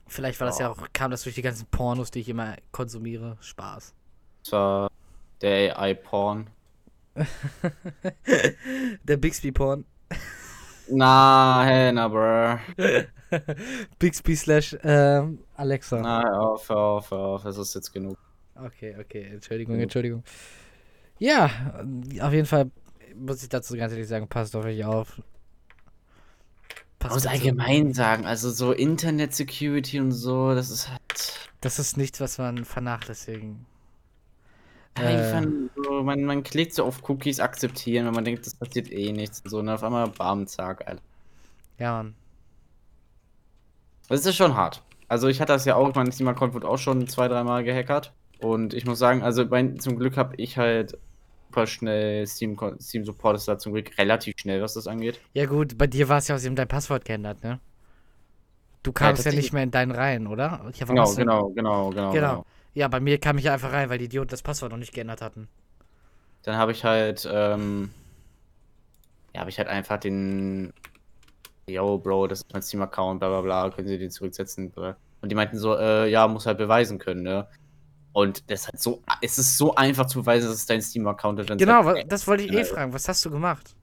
Vielleicht war das ja Ja. auch, kam das durch die ganzen Pornos, die ich immer konsumiere. Spaß. Das war der AI-Porn. Der Bixby-Porn. Na, hey, na, bruh. Bixby slash ähm, Alexa. Na, hör auf, hör auf, hör auf. Das ist jetzt genug. Okay, okay, Entschuldigung. Entschuldigung. Ja, auf jeden Fall muss ich dazu ganz ehrlich sagen, passt auf euch auf. Man muss allgemein sagen, also so Internet-Security und so, das ist halt. Das ist nichts, was man vernachlässigen. Äh. Einfach so, man, man klickt so auf Cookies akzeptieren, wenn man denkt, das passiert eh nichts und so, und auf einmal bam, zack, Alter. Ja, Mann. Das ist schon hart. Also ich hatte das ja auch, mein Steam-Account wurde auch schon zwei, dreimal gehackert. Und ich muss sagen, also mein, zum Glück habe ich halt super schnell Steam, Steam Support ist da zum Glück relativ schnell, was das angeht. Ja gut, bei dir war es ja, sie haben dein Passwort geändert, ne? Du kamst ja, tatsächlich. nicht mehr in deinen Reihen, oder? Ja, Genau, genau, genau, genau, Genau. Ja, bei mir kam ich einfach rein, weil die Idioten das Passwort noch nicht geändert hatten. Dann habe ich halt, ähm, ja, habe ich halt einfach den, yo, Bro, das ist mein Steam-Account, bla bla bla, können Sie den zurücksetzen? Und die meinten so, äh, ja, muss halt beweisen können, ne? Und das ist halt so, es ist so einfach zu beweisen, dass es dein Steam-Account ist. Genau, halt das wollte ich eh Ja. fragen. Was hast du gemacht?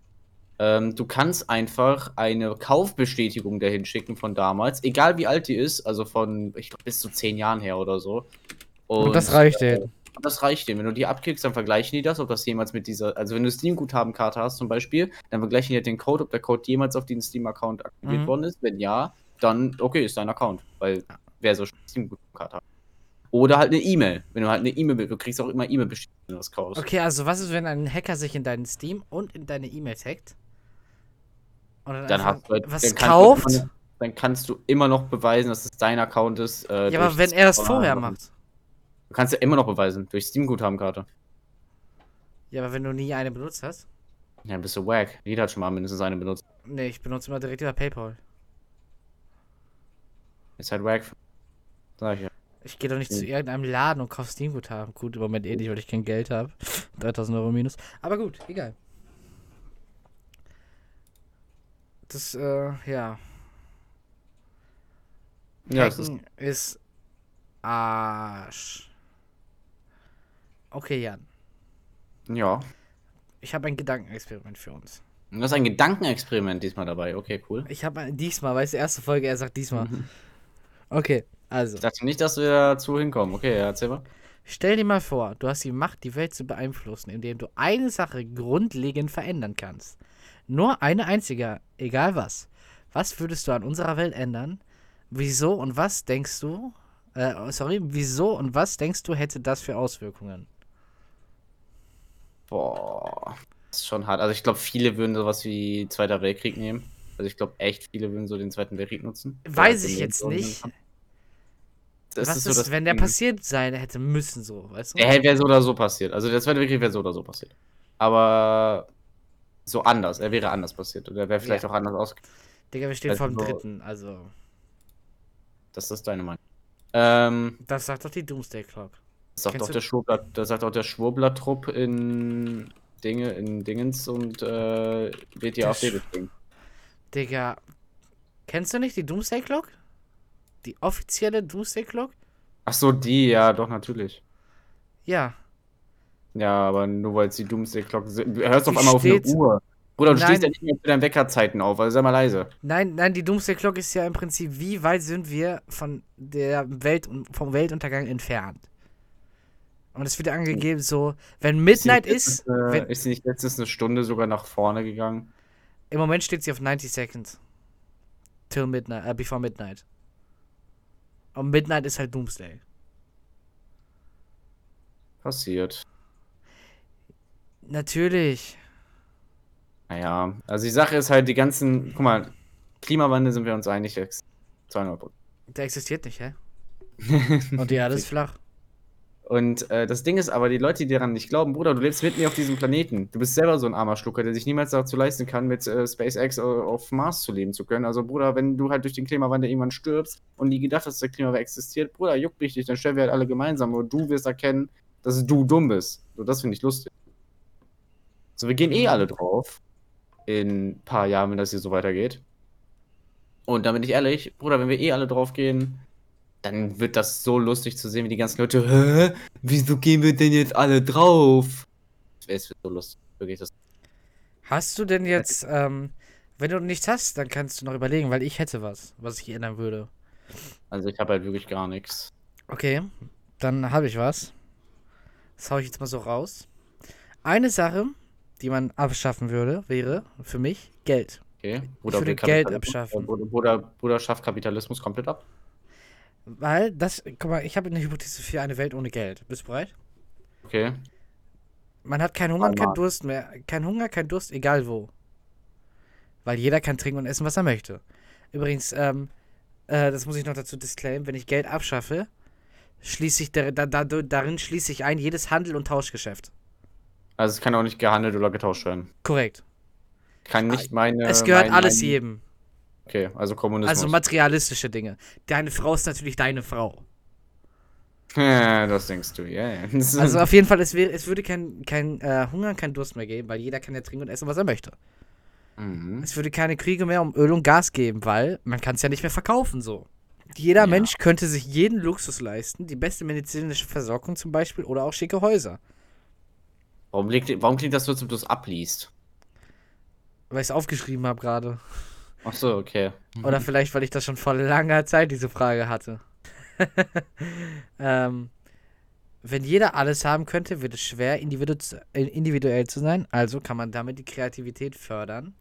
Ähm, du kannst einfach eine Kaufbestätigung dahin schicken von damals, egal wie alt die ist, also von, ich glaube, bis zu zehn Jahren her oder so. Und, das reicht äh, denen. Das reicht denen. Wenn du die abklickst, dann vergleichen die das, ob das jemals mit dieser, also wenn du Steam-Guthabenkarte hast zum Beispiel, dann vergleichen die halt den Code, ob der Code jemals auf den Steam-Account aktiviert Mhm. worden ist. Wenn ja, dann okay, ist dein Account, weil wer so Steam-Guthabenkarte hat. Oder halt eine E-Mail. Wenn du halt eine E-Mail, du kriegst auch immer E-Mail-Bestätigung, wenn du das kaufst. Okay, also was ist, wenn ein Hacker sich in deinen Steam und in deine E-Mails hackt? Und dann, hast du halt- was dann du kauft? noch- Dann kannst du immer noch beweisen, dass es dein Account ist. Äh, ja, aber wenn er das vorher macht. Du kannst ja immer noch beweisen, durch Steam-Guthabenkarte. Ja, aber wenn du nie eine benutzt hast? Ja, bist du wack. Jeder hat schon mal mindestens eine benutzt. Nee, ich benutze immer direkt über PayPal. Ist halt wack. Sag ich ja. Ich gehe doch nicht Mhm. zu irgendeinem Laden und kaufe Steam-Guthaben. Gut, im Moment eh nicht, weil ich kein Geld habe. 3000 Euro minus. Aber gut, egal. Das, äh, ja. Ja, Hacken ist Arsch. Okay, Jan. ja. Ich habe ein Gedankenexperiment für uns. Das ist ein Gedankenexperiment diesmal dabei. Okay, cool. Ich habe diesmal, weißt du, erste Folge, er sagt diesmal. Okay, also. Ich dachte nicht, dass wir dazu hinkommen. Okay, ja, erzähl mal. Stell dir mal vor, du hast die Macht, die Welt zu beeinflussen, indem du eine Sache grundlegend verändern kannst. Nur eine einzige, egal was. Was würdest du an unserer Welt ändern? Wieso und was denkst du? Äh, sorry, wieso und was denkst du hätte das für Auswirkungen? Boah. Das ist schon hart. Also ich glaube, viele würden sowas wie Zweiter Weltkrieg nehmen. Also ich glaube, echt viele würden so den Zweiten Weltkrieg nutzen. Weiß ich jetzt nicht. Das was ist ist, so das wenn der passiert sein hätte müssen, so, weißt du? Der wäre so oder so passiert. Also der Zweite Weltkrieg wäre so oder so passiert. Aber so anders. Er wäre anders passiert. Oder er wäre vielleicht Ja. auch anders aus. Digga, wir stehen Also vor dem dritten, also. Das ist deine Meinung. Ähm, Das sagt doch die Doomsday Clock. Das sagt auch der Schwurbler, das sagt auch der Schwurbler-Trupp in Dinge, in Dingens und äh, wird AfD Sch- deswegen. Digga, kennst du nicht die Doomsday Clock? Die offizielle Doomsday Clock? Ach so, die, ja, doch, natürlich. Ja. Ja, aber nur weil es die Doomsday Clock sind. Du hörst auf Die einmal auf eine Uhr. Bruder, du Nein. stehst ja nicht mehr zu deinen Weckerzeiten auf, also sei mal leise. Nein, nein, die Doomsday Clock ist ja im Prinzip, wie weit sind wir von der Welt vom Weltuntergang entfernt? Und es wird angegeben so, wenn Midnight ist. ist, sie nicht letztens, wenn, ist sie nicht letztens eine Stunde sogar nach vorne gegangen? im Moment steht sie auf 90 Seconds. Till Midnight, äh, before Midnight. Und Midnight ist halt Doomsday. Passiert. Natürlich. Naja, also die Sache ist halt, die ganzen, guck mal, Klimawandel sind wir uns einig, ex- 200 Der existiert nicht, hä? Und die Erde ist flach. Und äh, das Ding ist aber, die Leute, die daran nicht glauben, Bruder, du lebst mit mir auf diesem Planeten. Du bist selber so ein armer Schlucker, der sich niemals dazu leisten kann, mit äh, SpaceX äh, auf Mars zu leben zu können. Also, Bruder, wenn du halt durch den Klimawandel irgendwann stirbst und nie gedacht hast, dass der Klimawandel existiert, Bruder, juckt mich nicht, dann stellen wir halt alle gemeinsam und du wirst erkennen, dass du dumm bist. So, das finde ich lustig. So, wir gehen eh alle drauf. In ein paar Jahren, wenn das hier so weitergeht. Und da bin ich ehrlich, Bruder, wenn wir eh alle drauf gehen, dann wird das so lustig zu sehen, wie die ganzen Leute, hä? Wieso gehen wir denn jetzt alle drauf? Es wird so lustig, wirklich. Das Hast du denn jetzt, ähm, wenn du nichts hast, dann kannst du noch überlegen, weil ich hätte was, was ich ändern würde. also ich habe halt wirklich gar nichts. Okay, dann habe ich was. Das hau ich jetzt mal so raus. Eine Sache, die man abschaffen würde, wäre für mich Geld. Okay. würde will Geld Kapitalismus- abschaffen. Bruder, Bruder, Bruder schafft Kapitalismus komplett ab. Weil das, guck mal, ich habe eine Hypothese für eine Welt ohne Geld. Bist du bereit? Okay. Man hat keinen Hunger und keinen. Durst mehr. Kein Hunger, kein Durst, egal wo. Weil jeder kann trinken und essen, was er möchte. Übrigens, ähm, äh, das muss ich noch dazu disclaimen, wenn ich Geld abschaffe, schließe ich da, da, da, darin schließe ich ein jedes Handel- und Tauschgeschäft. Also es kann auch nicht gehandelt oder getauscht werden. Korrekt. Kann nicht meine. es gehört mein, alles mein, jedem. Okay, also Kommunismus. Also materialistische Dinge. Deine Frau ist natürlich deine Frau. Ja, das denkst du, ja. ja. Also auf jeden Fall, es, wäre, es würde kein, kein äh, Hunger, kein Durst mehr geben, weil jeder kann ja trinken und essen, was er möchte. mhm. Es würde keine Kriege mehr um Öl und Gas geben, weil man kann es ja nicht mehr verkaufen so. Jeder Ja. Mensch könnte sich jeden Luxus leisten, die beste medizinische Versorgung zum Beispiel oder auch schicke Häuser. Warum, liegt, warum klingt das so, als ob du es abliest? Weil ich es aufgeschrieben habe gerade. Ach so, okay. Oder vielleicht, weil ich das schon vor langer Zeit diese Frage hatte. ähm, wenn jeder alles haben könnte, wird es schwer, individu äh, individuell zu sein. Also kann man damit die Kreativität fördern.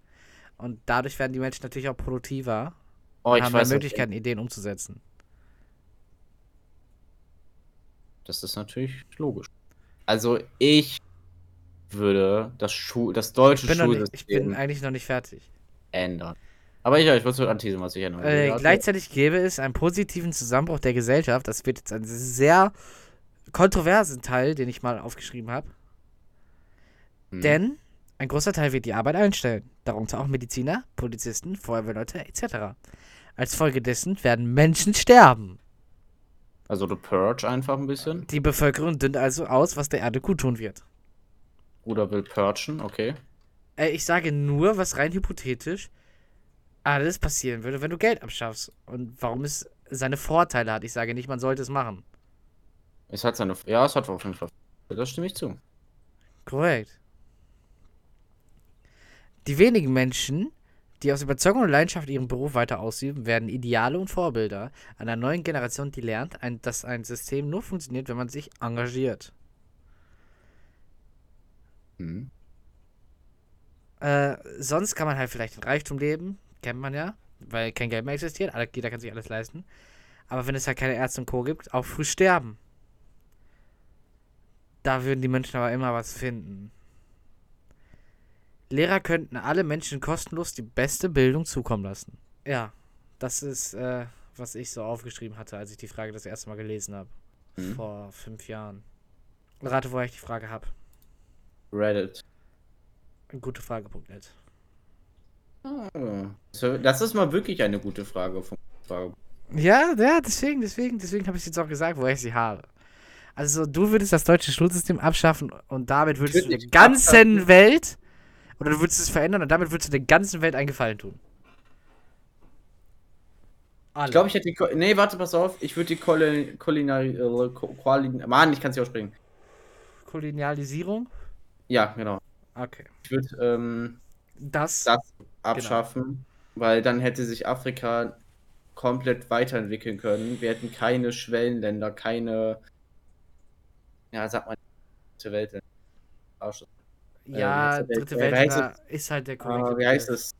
Und dadurch werden die Menschen natürlich auch produktiver Oh, und ich haben weiß, mehr. Möglichkeiten, Ideen umzusetzen. Das ist natürlich logisch. Also ich würde das Schu das deutsche Ich bin, noch nicht, ich Schulsystem bin eigentlich noch nicht fertig. ändern. Aber ja, ich wollte so anteasen, was ich ändern Äh, würde. gleichzeitig gäbe es einen positiven Zusammenbruch der Gesellschaft. Das wird jetzt ein sehr kontroversen Teil, den ich mal aufgeschrieben habe. Hm. Denn ein großer Teil wird die Arbeit einstellen. Darunter auch Mediziner, Polizisten, Feuerwehrleute etc. Als Folge dessen werden Menschen sterben. Also du purge einfach ein bisschen. Die Bevölkerung dünnt also aus, was der Erde gut tun wird. Oder will purgen, okay. Äh, ich sage nur, was rein hypothetisch alles passieren würde, wenn du Geld abschaffst. Und warum es seine Vorteile hat. Ich sage nicht, man sollte es machen. Es hat seine. Ja, es hat auf jeden Fall. Das stimme ich zu. Korrekt. Die wenigen Menschen, die aus Überzeugung und Leidenschaft ihren Beruf weiter ausüben, werden Ideale und Vorbilder einer neuen Generation, die lernt, ein, dass ein System nur funktioniert, wenn man sich engagiert. Hm. Äh, sonst kann man halt vielleicht in Reichtum leben, kennt man ja, weil kein Geld mehr existiert, alle, jeder kann sich alles leisten. Aber wenn es halt keine Ärzte und Co. gibt, auch früh sterben. Da würden die Menschen aber immer was finden. Lehrer könnten alle Menschen kostenlos die beste Bildung zukommen lassen. Ja, das ist, äh, was ich so aufgeschrieben hatte, als ich die Frage das erste Mal gelesen habe. Mhm. Vor fünf Jahren. Rate, woher ich die Frage habe. Reddit. Gute Frage.net. So, Das ist mal wirklich eine gute Frage. Von Frage. Ja, ja, deswegen, deswegen, deswegen habe ich jetzt auch gesagt, woher ich sie habe. Also du würdest das deutsche Schulsystem abschaffen und damit würdest würde du der ganzen abschaffen. Welt oder du würdest es verändern und damit würdest du der ganzen Welt einen Gefallen tun. Ich glaube, ich hätte die. Ko nee, warte, pass auf. Ich würde die Kolin Kulinari. Äh, Mann, ich kann es nicht aussprechen. Kolonialisierung? Ja, genau. Okay. Ich würde ähm, Das, das abschaffen, weil dann hätte sich Afrika komplett weiterentwickeln können. Wir hätten keine Schwellenländer, keine. Ja, sag mal, dritte Welt. Ja, äh, wie heißt der- dritte äh, Welt wie heißt war- ist halt der korrekte Ah, wie heißt es?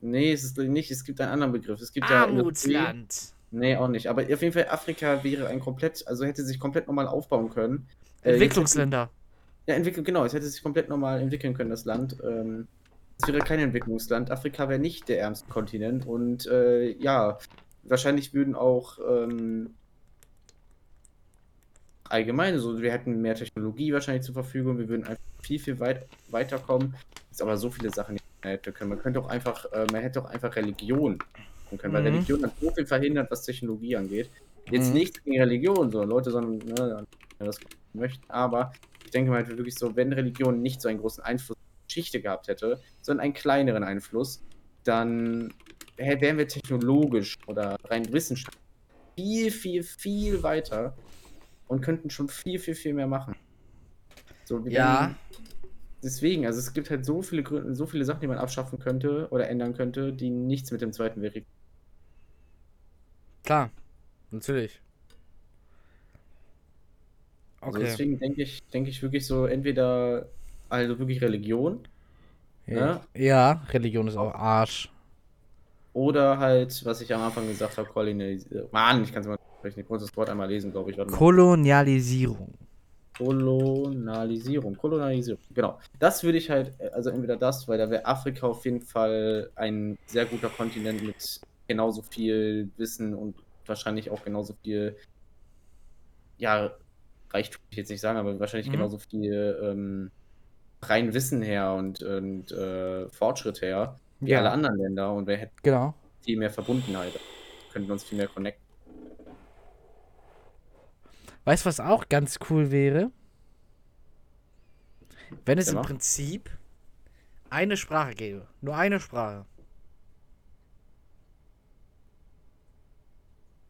Nee, es ist nicht. Es gibt einen anderen Begriff. Es gibt ja. Armutsland. Nee, auch nicht. Aber auf jeden Fall, Afrika wäre ein komplett, also hätte sich komplett normal aufbauen können. Äh, Entwicklungsländer. Ja, entwickeln, genau, es hätte sich komplett normal entwickeln können, das Land. Ähm, es wäre kein Entwicklungsland. Afrika wäre nicht der ärmste Kontinent. Und äh, ja, wahrscheinlich würden auch ähm, allgemein, so wir hätten mehr Technologie wahrscheinlich zur Verfügung, wir würden einfach viel, viel weit weiterkommen. Es ist aber so viele Sachen, die man hätte können. Man könnte auch einfach, äh, man hätte auch einfach Religion machen können, weil Mhm. Religion hat so viel verhindert, was Technologie angeht. Jetzt Mhm. nicht gegen Religion, sondern Leute, sondern ne, das möchten, aber ich denke mal halt wirklich so, wenn Religion nicht so einen großen Einfluss Geschichte gehabt hätte, sondern einen kleineren Einfluss, dann wären wir technologisch oder rein wissenschaftlich viel, viel, viel weiter und könnten schon viel, viel, viel mehr machen. So, Ja. Deswegen, also es gibt halt so viele Gründe, so viele Sachen, die man abschaffen könnte oder ändern könnte, die nichts mit dem Zweiten Weltkrieg. Klar, natürlich. Also Okay. deswegen denke ich, denke ich wirklich so, entweder also wirklich Religion ja. ja, Religion ist auch Arsch. oder halt, was ich am Anfang gesagt habe, Kolonialisierung. Mann, ich kann es mal sprechen. Ich muss das Wort einmal lesen, glaube ich. Kolonialisierung. Kolonialisierung. Kolonialisierung, genau. Das würde ich halt, also entweder das, weil da wäre Afrika auf jeden Fall ein sehr guter Kontinent mit genauso viel Wissen und wahrscheinlich auch genauso viel, ja, Reichtum will ich jetzt nicht sagen, aber wahrscheinlich Mhm. genauso viel ähm, rein Wissen her und, und äh, Fortschritt her wie Ja. alle anderen Länder und wir hätten Genau. viel mehr Verbundenheit, könnten uns viel mehr connecten. Weißt du, was auch ganz cool wäre? Wenn es Ja. im Prinzip eine Sprache gäbe. Nur eine Sprache.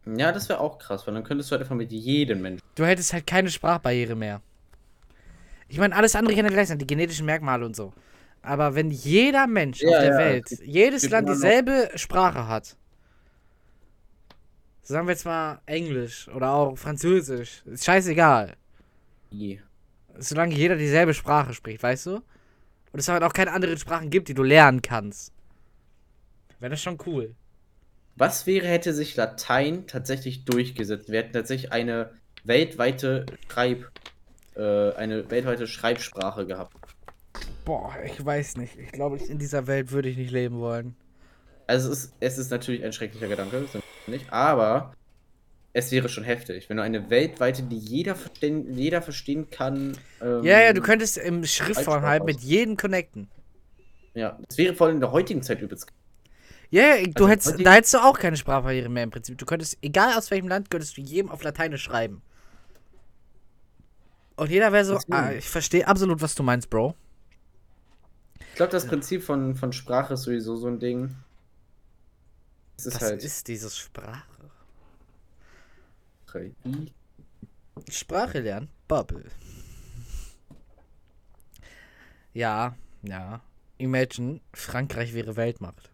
Ja, das wäre auch krass, weil dann könntest du halt einfach mit jedem Menschen. Du hättest halt keine Sprachbarriere mehr. Ich meine, alles andere kann ja gleich sein, die genetischen Merkmale und so. Aber wenn jeder Mensch Ja, auf der ja, Welt, jedes Land dieselbe Sprache hat, sagen wir jetzt mal Englisch oder auch Französisch, ist scheißegal. Solange jeder dieselbe Sprache spricht, weißt du? Und es halt auch keine anderen Sprachen gibt, die du lernen kannst. Wäre das schon cool. Was wäre, hätte sich Latein tatsächlich durchgesetzt? Wir hätten tatsächlich eine weltweite Schreib, äh, eine weltweite Schreibsprache gehabt. Boah, ich weiß nicht. Ich glaube, in dieser Welt würde ich nicht leben wollen. Also es ist, es ist natürlich ein schrecklicher Gedanke, nicht, aber es wäre schon heftig, wenn du eine weltweite, die jeder verstehen, jeder verstehen kann. ähm, Ja, ja, du könntest im Schriftform halt mit jedem connecten. Ja, das wäre vor allem in der heutigen Zeit übelst. Ja, ja, du Also hättest, da hättest du auch keine Sprachbarriere mehr im Prinzip. Du könntest, egal aus welchem Land, könntest du jedem auf Lateinisch schreiben. Und jeder wäre so, ah, ich verstehe absolut, was du meinst, Bro. Ich glaube, das Prinzip von, von Sprache ist sowieso so ein Ding. Es ist Was halt. ist dieses Sprache? Sprache lernen? Bubble. Ja, ja. Imagine, Frankreich wäre Weltmacht.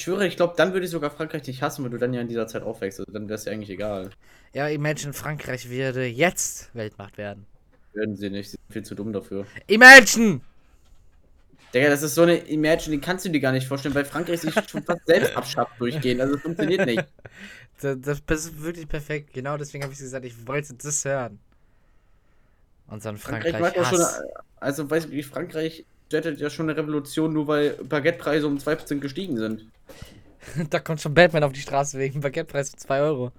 Ich schwöre, ich glaube, dann würde ich sogar Frankreich nicht hassen, weil du dann ja in dieser Zeit aufwächst. Also dann wäre es ja eigentlich egal. Ja, imagine, Frankreich würde jetzt Weltmacht werden. Würden sie nicht, sie sind viel zu dumm dafür. Imagine! Digga, das ist so eine Imagine, die kannst du dir gar nicht vorstellen, weil Frankreich sich schon fast selbst abschafft durchgehen. Also das funktioniert nicht. Das, das, ist wirklich perfekt. Genau deswegen habe ich gesagt, ich wollte das hören. Unseren Frankreich Frankreich, auch schon, Hass. also weiß ich, wie Frankreich jettet ja schon eine Revolution, nur weil Baguettepreise um 2% gestiegen sind. da kommt schon Batman auf die Straße wegen Baguettepreis von 2 Euro.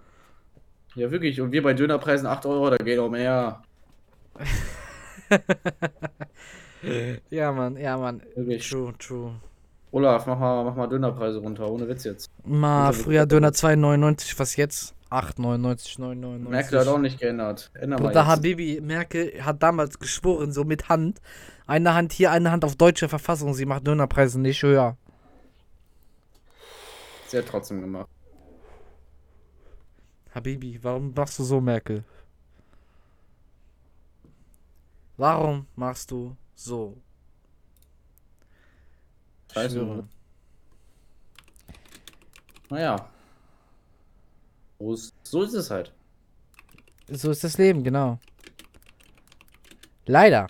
Ja, wirklich. Und wir bei Dönerpreisen 8 Euro, da geht auch mehr. Ja, Mann, ja, Mann. Wirklich. True, true. Olaf, mach mal, mach mal Dönerpreise runter, ohne Witz jetzt. Mal früher Döner 2,99, was jetzt? 8,99, 9,99. Merkel hat auch nicht geändert. Änder mal Bruder. Habibi, Merkel hat damals geschworen, so mit Hand. Eine Hand hier, eine Hand auf deutsche Verfassung. Sie macht Dönerpreise nicht höher. Sie hat trotzdem gemacht. Habibi, warum machst du so, Merkel? Warum machst du so? Scheiße. Naja. So ist es halt. So ist das Leben, genau. Leider.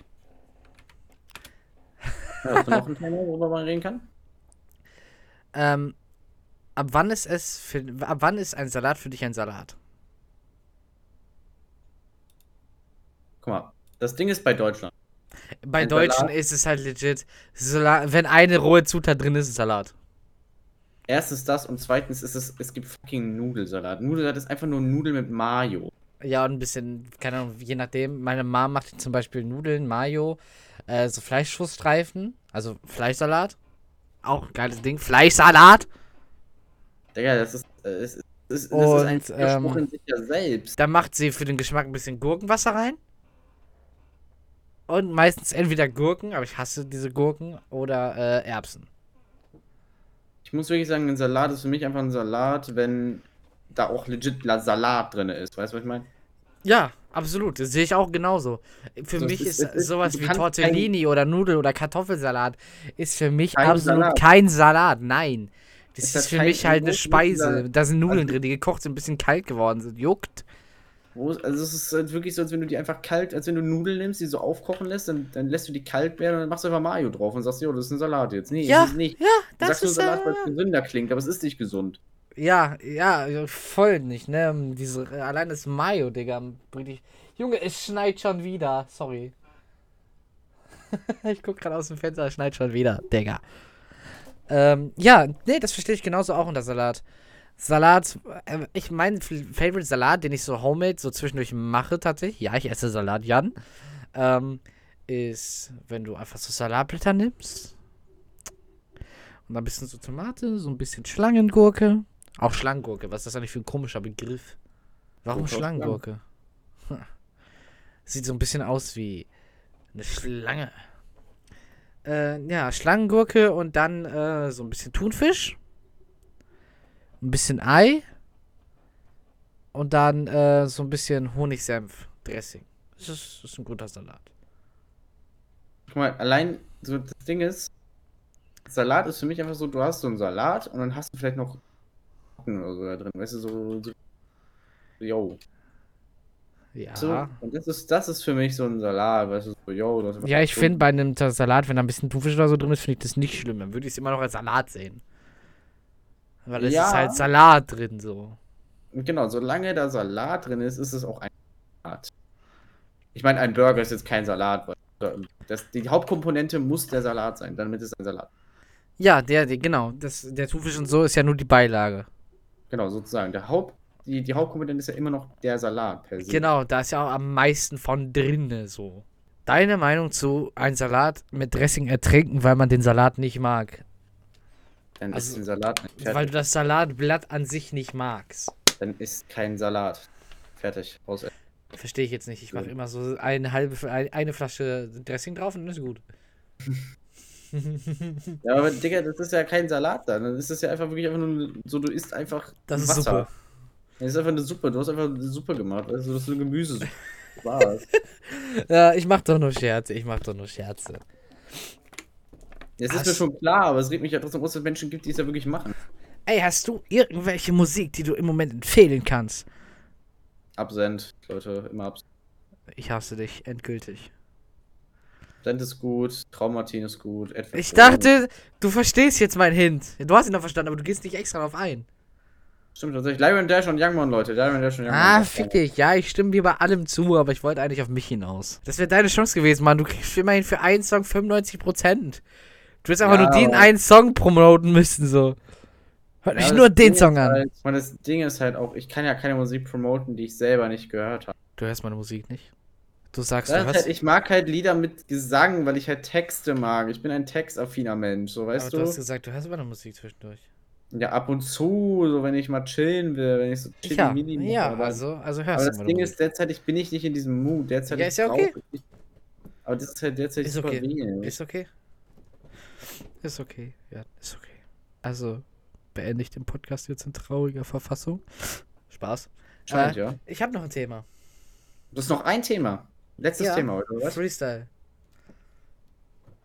Hast du noch ein Thema, worüber man reden kann? Ähm, ab wann ist es für, ab wann ist ein Salat für dich ein Salat? Guck mal, das Ding ist bei Deutschland. Bei Ein Deutschen Salat? ist es halt legit, Salat, wenn eine rohe Zutat drin ist, ist Salat. Erstens das und zweitens ist es, es gibt fucking Nudelsalat. Nudelsalat ist einfach nur Nudeln mit Mayo. Ja, und ein bisschen, keine Ahnung, je nachdem. Meine Mom macht zum Beispiel Nudeln, Mayo, äh, so Fleischschussstreifen, also Fleischsalat. Auch ein geiles Ding. Fleischsalat! Digga, das ist, äh, es ist, das ist, das Und, ist ein Widerspruch ähm, in sich ja selbst. Da macht sie für den Geschmack ein bisschen Gurkenwasser rein. Und meistens entweder Gurken, aber ich hasse diese Gurken, oder äh, Erbsen. Ich muss wirklich sagen, ein Salat ist für mich einfach ein Salat, wenn da auch legit La- Salat drin ist. Weißt du, was ich meine? Ja, absolut. Das sehe ich auch genauso. Für es mich ist- ist, ist- sowas du wie Tortellini oder Nudel- oder Kartoffelsalat ist für mich Kein absolut Salat. kein Salat. Nein. Das Es ist hat für mich halt eine ist Speise. Da sind Nudeln also- drin, die gekocht sind, ein bisschen kalt geworden sind. Juckt. Also es ist halt wirklich so, als wenn du die einfach kalt, als wenn du Nudeln nimmst, die so aufkochen lässt, dann, dann lässt du die kalt werden und dann machst du einfach Mayo drauf und sagst, jo, das ist ein Salat jetzt. Nee, Ja, ist nicht. Ja, Du das sagst nur ist. Salat, weil es Äh, gesünder klingt, aber es ist nicht gesund. Ja, ja, voll nicht, ne? Diese, allein das Mayo, Digga. bringt dich- Junge, es schneit schon wieder. Sorry. ich guck gerade aus dem Fenster, es schneit schon wieder, Digga. Ähm, ja, nee, das verstehe ich genauso auch unter Salat. Salat, äh, ich mein Favorite Salat, den ich so homemade so zwischendurch mache tatsächlich, ja, ich esse Salat, Jan, ähm, ist, wenn du einfach so Salatblätter nimmst und ein bisschen so Tomate, so ein bisschen Schlangengurke, auch Schlangengurke, was ist das eigentlich für ein komischer Begriff? Warum. Schlangengurke? Hm. Sieht so ein bisschen aus wie eine Schlange. Äh, ja, Schlangengurke und dann äh, so ein bisschen Thunfisch. Ein bisschen Ei. Und dann äh, so ein bisschen Honigsenf-Dressing. Das ist, das ist ein guter Salat. Guck mal, allein, so das Ding ist, Salat ist für mich einfach so, du hast so einen Salat und dann hast du vielleicht noch oder so da drin, weißt du, so, so yo. Ja. So, und das ist, das ist für mich so ein Salat, weißt du, so, yo. Ja, ich finde bei einem Salat, wenn da ein bisschen Thunfisch oder so drin ist, finde ich das nicht schlimm. Dann würde ich es immer noch als Salat sehen. Weil es Ja. ist halt Salat drin so. Genau, solange da Salat drin ist, ist es auch ein Salat. Ich meine, ein Burger ist jetzt kein Salat, weil das, die Hauptkomponente muss der Salat sein, damit ist ein Salat. Ja, der, der genau. Das, der Thunfisch und so ist ja nur die Beilage. Genau, sozusagen. Der Haupt, die, die Hauptkomponente ist ja immer noch der Salat per se. Genau, da ist ja auch am meisten von drinne so. Deine Meinung zu ein Salat mit Dressing ertrinken, weil man den Salat nicht mag? Dann Also, ist ein Salat nicht fertig. Weil du das Salatblatt an sich nicht magst. Dann ist kein Salat. Fertig. Aus Verstehe ich jetzt nicht. Ich mache Ja. immer so eine halbe, ein- eine Flasche Dressing drauf und dann ist gut. ja, aber Digga, das ist ja kein Salat dann. Dann ist es ja einfach wirklich einfach nur so, du isst einfach Das ist Wasser. Suppe. Das ist einfach eine Suppe. Du hast einfach eine Suppe gemacht. Also, das ist eine Gemüsesuppe. Was? Ja, ich mach doch nur Scherze. Ich mach doch nur Scherze. Es ist Hast- mir schon klar, aber es regt mich ja trotzdem aus, dass es Menschen gibt, die es ja wirklich machen. Ey, hast du irgendwelche Musik, die du im Moment empfehlen kannst? Absent, Leute, immer Absent. Ich hasse dich, endgültig. Absent ist gut, Traumatin ist gut. Edward Ich dachte, du verstehst jetzt meinen Hint. Du hast ihn doch verstanden, aber du gehst nicht extra darauf ein. Stimmt tatsächlich. Lyron Dash und Youngmon, Leute. Lyron Dash und Youngmon. Ah, fick dich. Ja, ich stimme dir bei allem zu, aber ich wollte eigentlich auf mich hinaus. Das wäre deine Chance gewesen, Mann. Du kriegst immerhin für einen Song 95%. Du hättest einfach Ja, nur den einen Song promoten müssen, so. Hört Ja, das nur den Ding Song an. Halt, meine, das Ding ist halt auch, ich kann ja keine Musik promoten, die ich selber nicht gehört habe. Du hörst meine Musik nicht. Du sagst, Das du halt, ich mag halt Lieder mit Gesang, weil ich halt Texte mag. Ich bin ein textaffiner Mensch, so aber weißt du du? hast gesagt, du hörst meine Musik zwischendurch. Ja, ab und zu, so wenn ich mal chillen will, wenn ich so chilly Ja, Mini mache, ja, aber- also, also Aber hörst das du meine Ding Musik. ist, derzeitig bin ich nicht in diesem Mood. Derzeit Ja, ist ja okay. Aber das ist halt derzeit Ist super okay. wenig. Ist okay. Ist okay. Ja, ist okay. Also, beende ich den Podcast jetzt in trauriger Verfassung. Spaß. Scheint, Äh, ja. Ich habe noch ein Thema. Das ist noch ein Thema. Letztes Ja. Thema, oder was? Freestyle.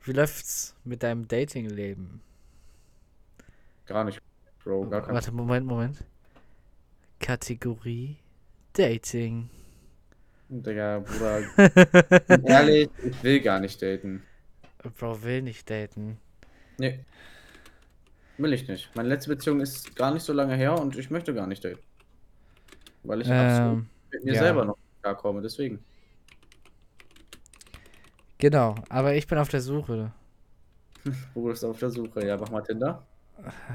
Wie läuft's mit deinem Datingleben? Gar nicht, Bro. Gar kein Warte, Moment, Moment. Kategorie Dating. Digga, Bruder. Ehrlich, ich will gar nicht daten. Bro will nicht daten. Nee. Will ich nicht. Meine letzte Beziehung ist gar nicht so lange her und ich möchte gar nicht daten. Weil ich absolut Ähm, mit mir ja. selber noch klarkomme, deswegen. Genau, aber ich bin auf der Suche. Wo bist du auf der Suche? Ja, mach mal Tinder.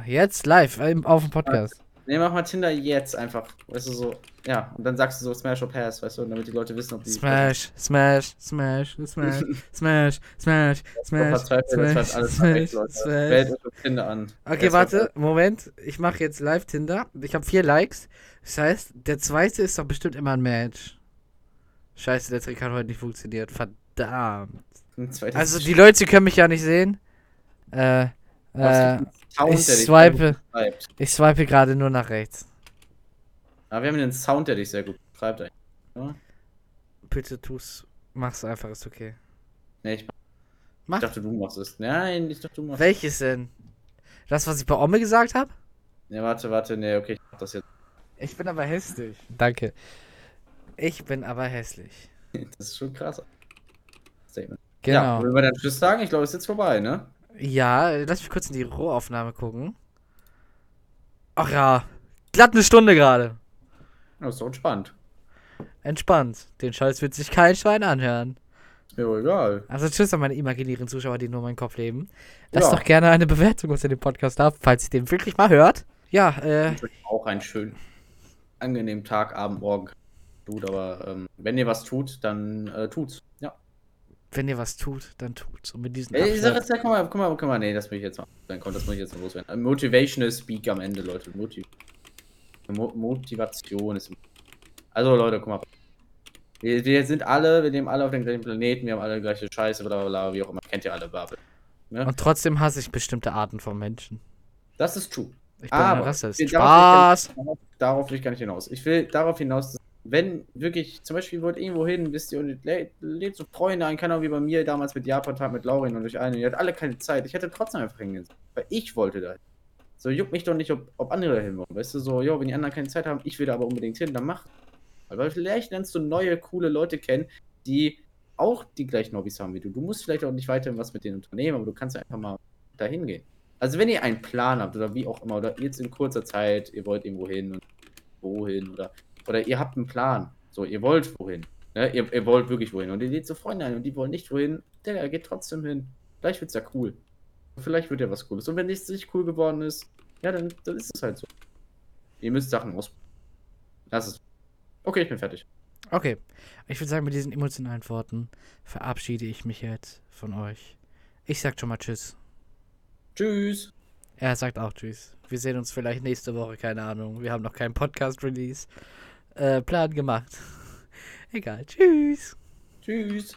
Jetzt live im- auf dem Podcast. Nee, mach mal Tinder jetzt einfach. Weißt du, so. Ja, und dann sagst du so Smash or Pass, weißt du, damit die Leute wissen, ob die. Smash, smash, smash, smash, smash, smash, smash, smash, smash, smash. Tinder an. Okay, warte, Moment. Ich mache jetzt live Tinder. Ich habe vier Likes. Das heißt, der zweite ist doch bestimmt immer ein Match. Scheiße, der Trick hat heute nicht funktioniert. Verdammt. Also die Leute können mich ja nicht sehen. Äh, äh, Sound, Ich swipe. Ich swipe gerade nur nach rechts. Aber wir haben einen Sound, der dich sehr gut beschreibt eigentlich. oder? Bitte tu's. Mach's einfach, ist okay. Nee, ich, Mach. ich dachte, du machst es. Nein, ich dachte, du machst es. Welches denn? Das, was ich bei Omme gesagt habe? Nee, warte, warte, nee, okay, ich mach das jetzt. Ich bin aber hässlich. Danke. Ich bin aber hässlich. Das ist schon krass. Statement. Genau. Ja, wollen wir dann Tschüss sagen? Ich glaube, es ist jetzt vorbei, ne? Ja, lass mich kurz in die Rohaufnahme gucken. Ach ja, glatt eine Stunde gerade. Das ist doch entspannt. Entspannt. Den Scheiß wird sich kein Schwein anhören. Ja, egal. Also tschüss an meine imaginären Zuschauer, die nur meinen Kopf leben. Lasst Ja. doch gerne eine Bewertung unter dem Podcast ab, falls ihr den wirklich mal hört. Ja, äh, Auch einen schönen, angenehmen Tag, Abend, Morgen. Tut, aber ähm, wenn ihr was tut, dann äh, tut's. Ja. wenn ihr was tut, dann tut's. Und mit diesen Ey, ich sag jetzt, ja, guck mal, guck mal, guck mal, nee, das will ich jetzt mal. Dann kommt, das muss ich jetzt mal loswerden. Ein Motivational Speak am Ende, Leute. Motiv Mo Motivation ist. Also, Leute, guck mal. Wir, wir sind alle, wir leben alle auf dem gleichen Planeten, wir haben alle die gleiche Scheiße, bla bla bla, wie auch immer. Kennt ihr alle Bubble. Ne? Und trotzdem hasse ich bestimmte Arten von Menschen. Das ist true. Ich bin ein Aber Rassist. wir- darauf will ich Spaß! gar nicht- Darauf will ich gar nicht hinaus. Ich will darauf hinaus, dass, wenn wirklich, zum Beispiel, ihr wollt irgendwo hin, wisst ihr, und lädt so Freunde ein, keine Ahnung, wie bei mir damals mit Japan-Tag mit Laurin und euch allen, ihr hattet alle keine Zeit. Ich hätte trotzdem einfach hingehen weil ich wollte da. So, juckt mich doch nicht, ob, ob andere da hin wollen. Weißt du, so, jo, wenn die anderen keine Zeit haben, ich will da aber unbedingt hin, dann macht. Weil vielleicht lernst du neue, coole Leute kennen, die auch die gleichen Hobbys haben wie du. Du musst vielleicht auch nicht weiterhin was mit den Unternehmen, aber du kannst einfach mal dahin gehen. Also wenn ihr einen Plan habt oder wie auch immer, oder jetzt in kurzer Zeit, ihr wollt irgendwo hin und wohin oder, oder ihr habt einen Plan, so, ihr wollt wohin, ne? ihr, ihr wollt wirklich wohin und ihr lädt so Freunde ein und die wollen nicht wohin, der geht trotzdem hin. Vielleicht wird's ja cool. Vielleicht wird ja was Cooles. Und wenn es nicht cool geworden ist, ja, dann, dann ist es halt so. Ihr müsst Sachen ausprobieren. Das ist. Okay, ich bin fertig. Okay. Ich würde sagen, mit diesen emotionalen Worten verabschiede ich mich jetzt von euch. Ich sag schon mal Tschüss. Tschüss. Er sagt auch Tschüss. Wir sehen uns vielleicht nächste Woche, keine Ahnung. Wir haben noch keinen Podcast-Release. Äh, Plan gemacht. Egal. Tschüss. Tschüss.